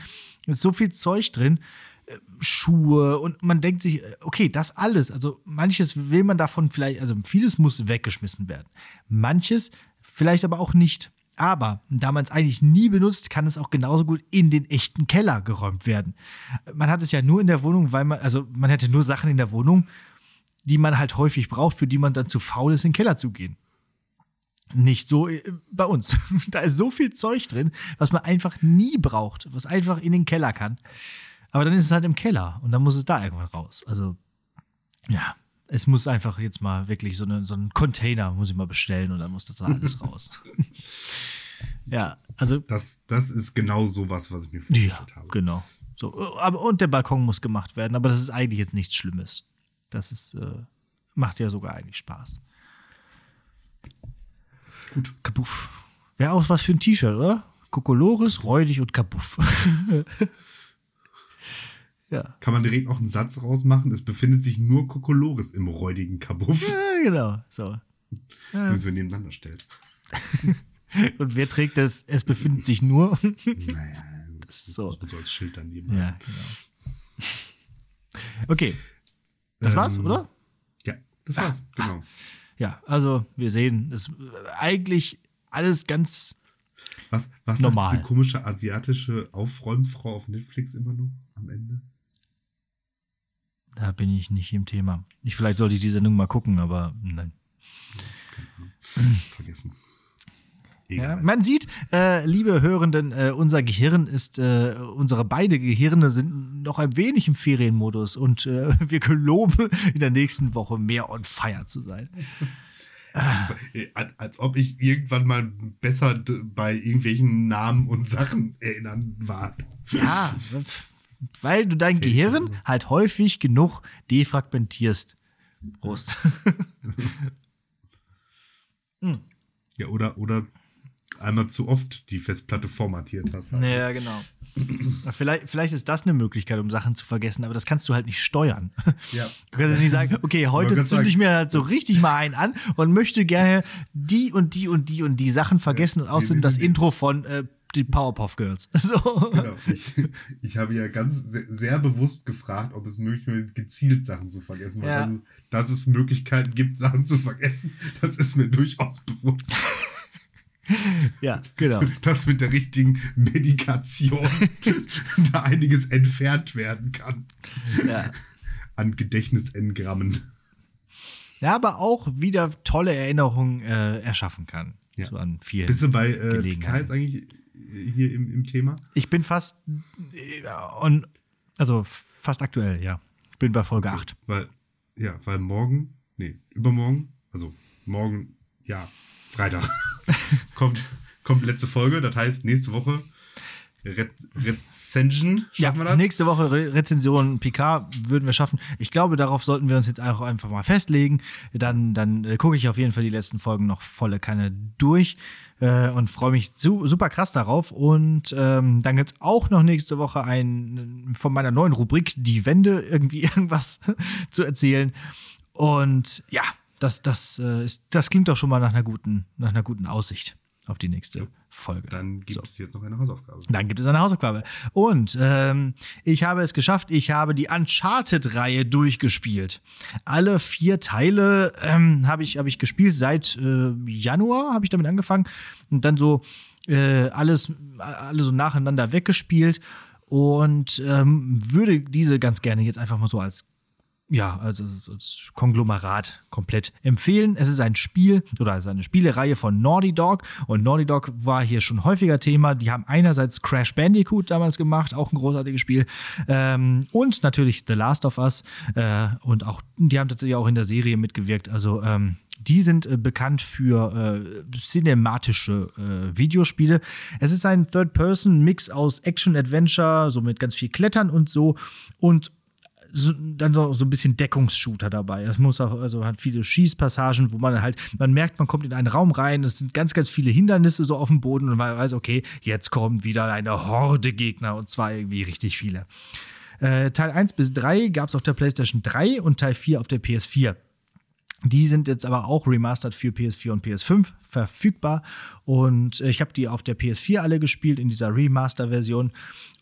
Da ist so viel Zeug drin. Äh, Schuhe und man denkt sich, äh, okay, das alles, also manches will man davon vielleicht, also vieles muss weggeschmissen werden. Manches vielleicht aber auch nicht. Aber da man es eigentlich nie benutzt, kann es auch genauso gut in den echten Keller geräumt werden. Man hat es ja nur in der Wohnung, weil man, also man hätte nur Sachen in der Wohnung, die man halt häufig braucht, für die man dann zu faul ist, in den Keller zu gehen. Nicht so äh, bei uns. [laughs] Da ist so viel Zeug drin, was man einfach nie braucht, was einfach in den Keller kann. Aber dann ist es halt im Keller und dann muss es da irgendwann raus. Also, ja, es muss einfach jetzt mal wirklich so, eine, so einen Container muss ich mal bestellen und dann muss das da alles [laughs] raus. [laughs] ja, also, Das, das ist genau sowas, was ich mir ja, vorgestellt habe. genau. So, aber, und der Balkon muss gemacht werden, aber das ist eigentlich jetzt nichts Schlimmes. Das ist, äh, macht ja sogar eigentlich Spaß. Gut. Kabuff. Wäre auch was für ein T-Shirt, oder? Kokolores, räudig und Kabuff. [laughs] ja. Kann man direkt auch einen Satz rausmachen? Es befindet sich nur Kokolores im räudigen Kabuff. ja, genau. So. Ja. Müssen wir nebeneinander stellen. [laughs] Und wer trägt das? Es befindet sich nur. Naja, [laughs] das ist so. man so als Schild daneben ja, genau. [laughs] Okay. Das war's, Ähm, oder? Ja, das war's. Genau. Ja, also wir sehen, es eigentlich alles ganz. Was, was Normal. diese komische asiatische Aufräumfrau auf Netflix immer noch am Ende? Da bin ich nicht im Thema. Ich, vielleicht sollte ich die Sendung mal gucken, aber nein. Vergessen. Ja, man sieht, äh, liebe Hörenden, äh, unser Gehirn ist, äh, unsere beide Gehirne sind noch ein wenig im Ferienmodus und äh, [laughs] wir geloben, in der nächsten Woche mehr on fire zu sein. Äh, Als, ob ich irgendwann mal besser bei irgendwelchen Namen und Sachen erinnern war. Ja, weil du dein Gehirn halt häufig genug defragmentierst. Prost. [laughs] Ja, oder, oder einmal zu oft die Festplatte formatiert hast. Ja, genau. Vielleicht, vielleicht ist das eine Möglichkeit, um Sachen zu vergessen, aber das kannst du halt nicht steuern. Ja. Du kannst nicht sagen, okay, heute zünde ich mir halt so richtig mal einen an und möchte gerne die und die und die und die Sachen vergessen und außerdem das Intro von äh, die Powerpuff Girls. [laughs] So. Genau. Ich, ich habe ja ganz sehr, sehr bewusst gefragt, ob es möglich ist, gezielt Sachen zu vergessen. Weil Ja. das ist, dass es Möglichkeiten gibt, Sachen zu vergessen, das ist mir durchaus bewusst. [laughs] Ja, genau. Dass mit der richtigen Medikation [laughs] da einiges entfernt werden kann Ja. an Gedächtnisengrammen. ja, aber auch wieder tolle Erinnerungen äh, erschaffen kann. Ja. So an vielen. Bist du bei äh. Picard jetzt eigentlich hier im, im Thema? Ich bin fast äh, on, also fast aktuell, ja. Ich bin bei Folge 8. Weil, ja, weil morgen, nee, übermorgen, also morgen, ja, Freitag, [laughs] kommt, kommt letzte Folge. Das heißt, nächste Woche Re Rezension, Ja, schaffen wir das? nächste Woche Re Rezension Picard würden wir schaffen. Ich glaube, darauf sollten wir uns jetzt auch einfach mal festlegen. Dann, dann äh, gucke ich auf jeden Fall die letzten Folgen noch volle Kanne durch äh, und freue mich su super krass darauf. Und ähm, dann gibt es auch noch nächste Woche ein von meiner neuen Rubrik Die Wende irgendwie [laughs] irgendwas zu erzählen. Und ja, das, das, äh, ist, das klingt doch schon mal nach einer guten, nach einer guten Aussicht auf die nächste Folge. Dann gibt So. es jetzt noch eine Hausaufgabe. Dann gibt es eine Hausaufgabe. Und ähm, ich habe es geschafft. Ich habe die Uncharted-Reihe durchgespielt. Alle vier Teile ähm, habe ich, hab ich gespielt. Seit äh, Januar habe ich damit angefangen. Und dann so äh, alles, alle so nacheinander weggespielt. Und ähm, würde diese ganz gerne jetzt einfach mal so als ja, also als- als Konglomerat komplett empfehlen. Es ist ein Spiel oder es ist eine Spielereihe von Naughty Dog und Naughty Dog war hier schon häufiger Thema. Die haben einerseits Crash Bandicoot damals gemacht, auch ein großartiges Spiel, ähm, und natürlich The Last of Us äh, und auch die haben tatsächlich auch in der Serie mitgewirkt. Also ähm, die sind äh, bekannt für äh, cinematische äh, Videospiele. Es ist ein Third-Person-Mix aus Action-Adventure, so mit ganz viel Klettern und so und so, dann so, so ein bisschen Deckungsshooter dabei. Es muss auch, also hat viele Schießpassagen, wo man halt, man merkt, man kommt in einen Raum rein, es sind ganz, ganz viele Hindernisse so auf dem Boden und man weiß, okay, jetzt kommt wieder eine Horde Gegner und zwar irgendwie richtig viele. Äh, Teil 1 bis 3 gab es auf der PlayStation 3 und Teil 4 auf der PS4. Die sind jetzt aber auch remastered für PS4 und PS5 verfügbar. Und äh, ich habe die auf der PS4 alle gespielt in dieser Remaster-Version.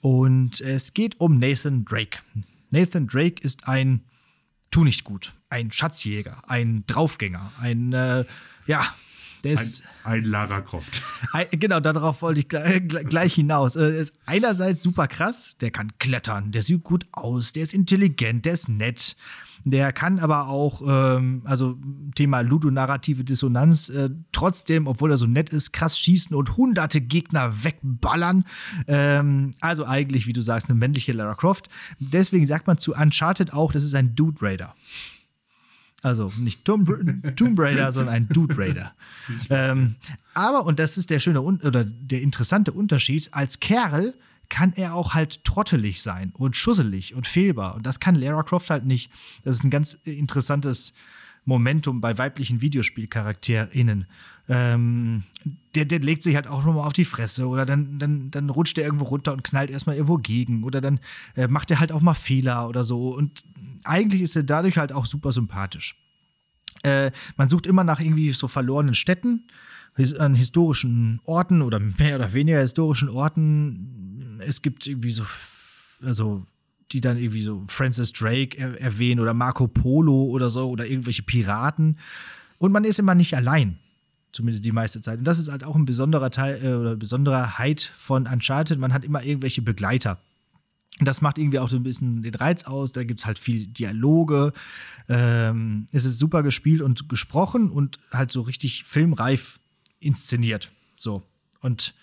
Und es geht um Nathan Drake. Nathan Drake ist ein Tu nicht gut, ein Schatzjäger, ein Draufgänger, ein, äh, ja, der Ein, ein Lara Croft. [laughs] Ein, genau, darauf wollte ich gleich, gleich hinaus. Äh, ist einerseits super krass, der kann klettern, der sieht gut aus, der ist intelligent, der ist nett. Der kann aber auch, ähm, also Thema ludonarrative Dissonanz, äh, trotzdem, obwohl er so nett ist, krass schießen und hunderte Gegner wegballern. Ähm, also eigentlich, wie du sagst, eine männliche Lara Croft. Deswegen sagt man zu Uncharted auch, das ist ein Dude Raider. Also nicht Tomb, Tomb Raider, sondern ein Dude Raider. ähm, aber, und das ist der schöne oder der interessante Unterschied, als Kerl kann er auch halt trottelig sein und schusselig und fehlbar. Und das kann Lara Croft halt nicht. Das ist ein ganz interessantes Momentum bei weiblichen VideospielcharakterInnen. Ähm, der, der legt sich halt auch schon mal auf die Fresse oder dann, dann, dann rutscht er irgendwo runter und knallt erstmal irgendwo gegen oder dann äh, macht er halt auch mal Fehler oder so. Und eigentlich ist er dadurch halt auch super sympathisch. Äh, man sucht immer nach irgendwie so verlorenen Städten, an historischen Orten oder mehr oder weniger historischen Orten. Es gibt irgendwie so, also die dann irgendwie so Francis Drake er erwähnen oder Marco Polo oder so oder irgendwelche Piraten. Und man ist immer nicht allein. Zumindest die meiste Zeit. Und das ist halt auch ein besonderer Teil äh, oder Besonderheit von Uncharted. Man hat immer irgendwelche Begleiter. Das macht irgendwie auch so ein bisschen den Reiz aus. Da gibt es halt viel Dialoge. Ähm, es ist super gespielt und gesprochen und halt so richtig filmreif inszeniert. So. Und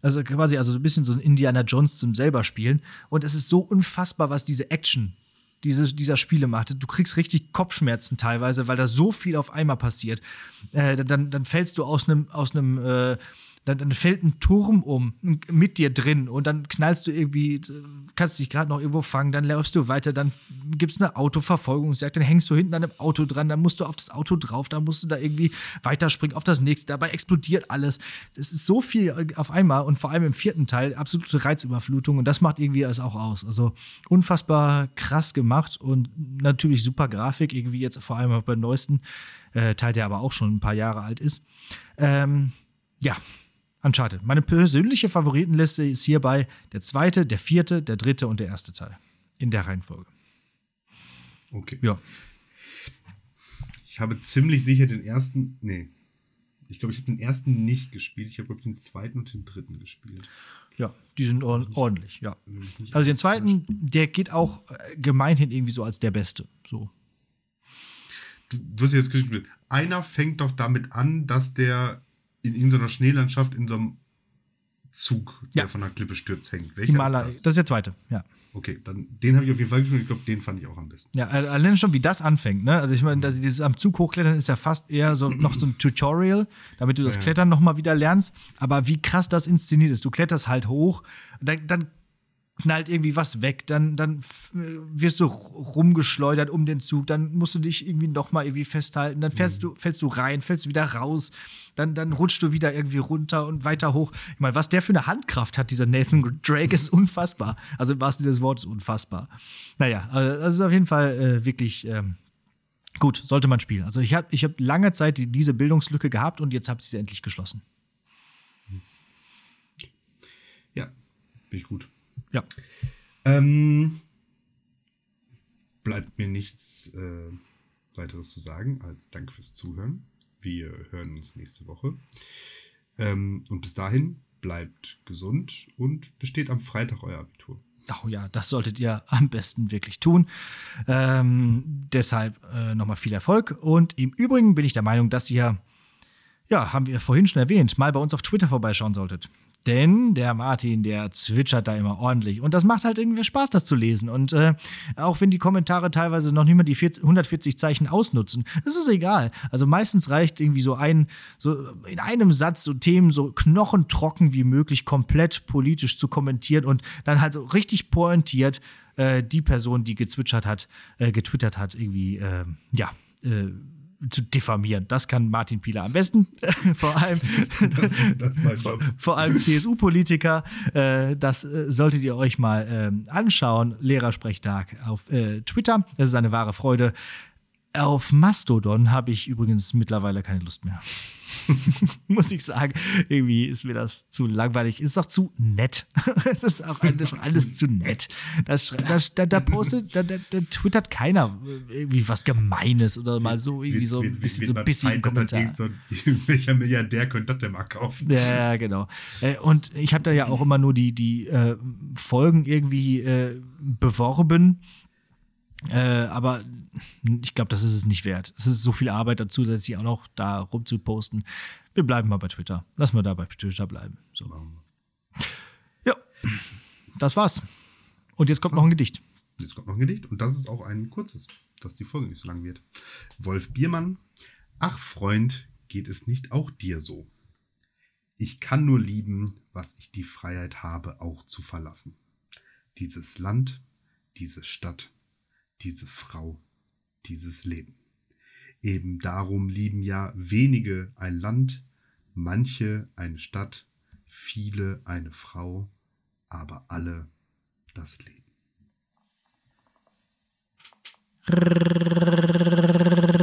also quasi also so ein bisschen so ein Indiana Jones zum selber spielen. Und es ist so unfassbar, was diese Action diese, dieser Spiele macht. Du kriegst richtig Kopfschmerzen teilweise, weil da so viel auf einmal passiert. Äh, dann, dann fällst du aus einem aus äh, dann, dann fällt ein Turm um mit dir drin und dann knallst du irgendwie, kannst dich gerade noch irgendwo fangen, dann läufst du weiter, dann gibt es eine Autoverfolgungsjagd, dann hängst du hinten an einem Auto dran, dann musst du auf das Auto drauf, dann musst du da irgendwie weiterspringen auf das nächste, dabei explodiert alles. Das ist so viel auf einmal und vor allem im vierten Teil absolute Reizüberflutung und das macht irgendwie alles auch aus. Also unfassbar krass gemacht und natürlich super Grafik, irgendwie jetzt vor allem beim neuesten äh, Teil, der aber auch schon ein paar Jahre alt ist. Ähm, ja, Uncharted. Meine persönliche Favoritenliste ist hierbei der zweite, der vierte, der dritte und der erste Teil. In der Reihenfolge. Okay. Ja. Ich habe ziemlich sicher den ersten. Nee. Ich glaube, ich habe den ersten nicht gespielt. Ich habe, glaube ich, den zweiten und den dritten gespielt. Ja, die sind or ordentlich, ja. Also den zweiten, der geht auch äh, gemeinhin irgendwie so als der beste. So. Du wirst jetzt gespielt. Einer fängt doch damit an, dass der in irgendeiner Schneelandschaft in so einem Zug, der Ja. von der Klippe stürzt, hängt. Welcher Himalaya, ist das? das? ist der zweite, ja. Okay, dann den habe ich auf jeden Fall gespielt. Ich glaube, den fand ich auch am besten. Ja, allein schon, wie das anfängt, ne? Also ich meine, dass dieses am Zug hochklettern ist ja fast eher so [clears throat] noch so ein Tutorial, damit du das Ja. Klettern noch mal wieder lernst. Aber wie krass das inszeniert ist. Du kletterst halt hoch, dann, dann knallt irgendwie was weg, dann, dann äh, wirst du rumgeschleudert um den Zug, dann musst du dich irgendwie noch mal irgendwie festhalten, dann fällst du, fällst du rein, fällst wieder raus, dann, dann rutschst du wieder irgendwie runter und weiter hoch. Ich meine, was der für eine Handkraft hat, dieser Nathan Drake, ist [laughs] unfassbar. Also im wahrsten Sinne des Wortes unfassbar. Naja, also das ist auf jeden Fall äh, wirklich ähm, gut, sollte man spielen. Also ich habe ich hab lange Zeit die, diese Bildungslücke gehabt und jetzt habe ich sie endlich geschlossen. Ja, bin ich gut. Ja. Ähm, bleibt mir nichts äh, weiteres zu sagen als Danke fürs Zuhören. Wir hören uns nächste Woche. Ähm, und bis dahin bleibt gesund und besteht am Freitag euer Abitur. Oh ja, das solltet ihr am besten wirklich tun. Ähm, deshalb äh, nochmal viel Erfolg. Und im Übrigen bin ich der Meinung, dass ihr, ja, haben wir vorhin schon erwähnt, mal bei uns auf Twitter vorbeischauen solltet. Denn der Martin, der zwitschert da immer ordentlich. Und das macht halt irgendwie Spaß, das zu lesen. Und äh, auch wenn die Kommentare teilweise noch nicht mal die 40, 140 Zeichen ausnutzen, das ist egal. Also meistens reicht irgendwie so ein, so in einem Satz so Themen so knochentrocken wie möglich komplett politisch zu kommentieren und dann halt so richtig pointiert äh, die Person, die gezwitschert hat, äh, getwittert hat, irgendwie, äh, ja, äh, zu diffamieren. Das kann Martin Pieler am besten. [laughs] Vor allem. Das, das vor allem CSU-Politiker. Äh, das äh, solltet ihr euch mal ähm, anschauen. Lehrersprechtag auf äh, Twitter. Das ist eine wahre Freude. Auf Mastodon habe ich übrigens mittlerweile keine Lust mehr. [laughs] Muss ich sagen. Irgendwie ist mir das zu langweilig. Ist auch zu nett. [laughs] Es ist auch alles, [laughs] alles zu nett. Da, da, da postet, da, da, da twittert keiner irgendwie was Gemeines oder mal so irgendwie so ein bisschen so ein bisschen Kommentar. So, welcher Milliardär könnte das denn mal kaufen? Ja, genau. Äh, Und ich habe da ja auch immer nur die, die äh, Folgen irgendwie äh, beworben. Äh, aber ich glaube, das ist es nicht wert. Es ist so viel Arbeit dazu, zusätzlich auch noch da rumzuposten. Wir bleiben mal bei Twitter. Lass mal da bei Twitter bleiben. So. Ja, das war's. Und jetzt kommt noch ein Gedicht. Jetzt kommt noch ein Gedicht und das ist auch ein kurzes, dass die Folge nicht so lang wird. Wolf Biermann. Ach Freund, geht es nicht auch dir so? Ich kann nur lieben, was ich die Freiheit habe, auch zu verlassen. Dieses Land, diese Stadt, diese Frau, dieses Leben. Eben darum lieben ja wenige ein Land, manche eine Stadt, viele eine Frau, aber alle das Leben. [laughs]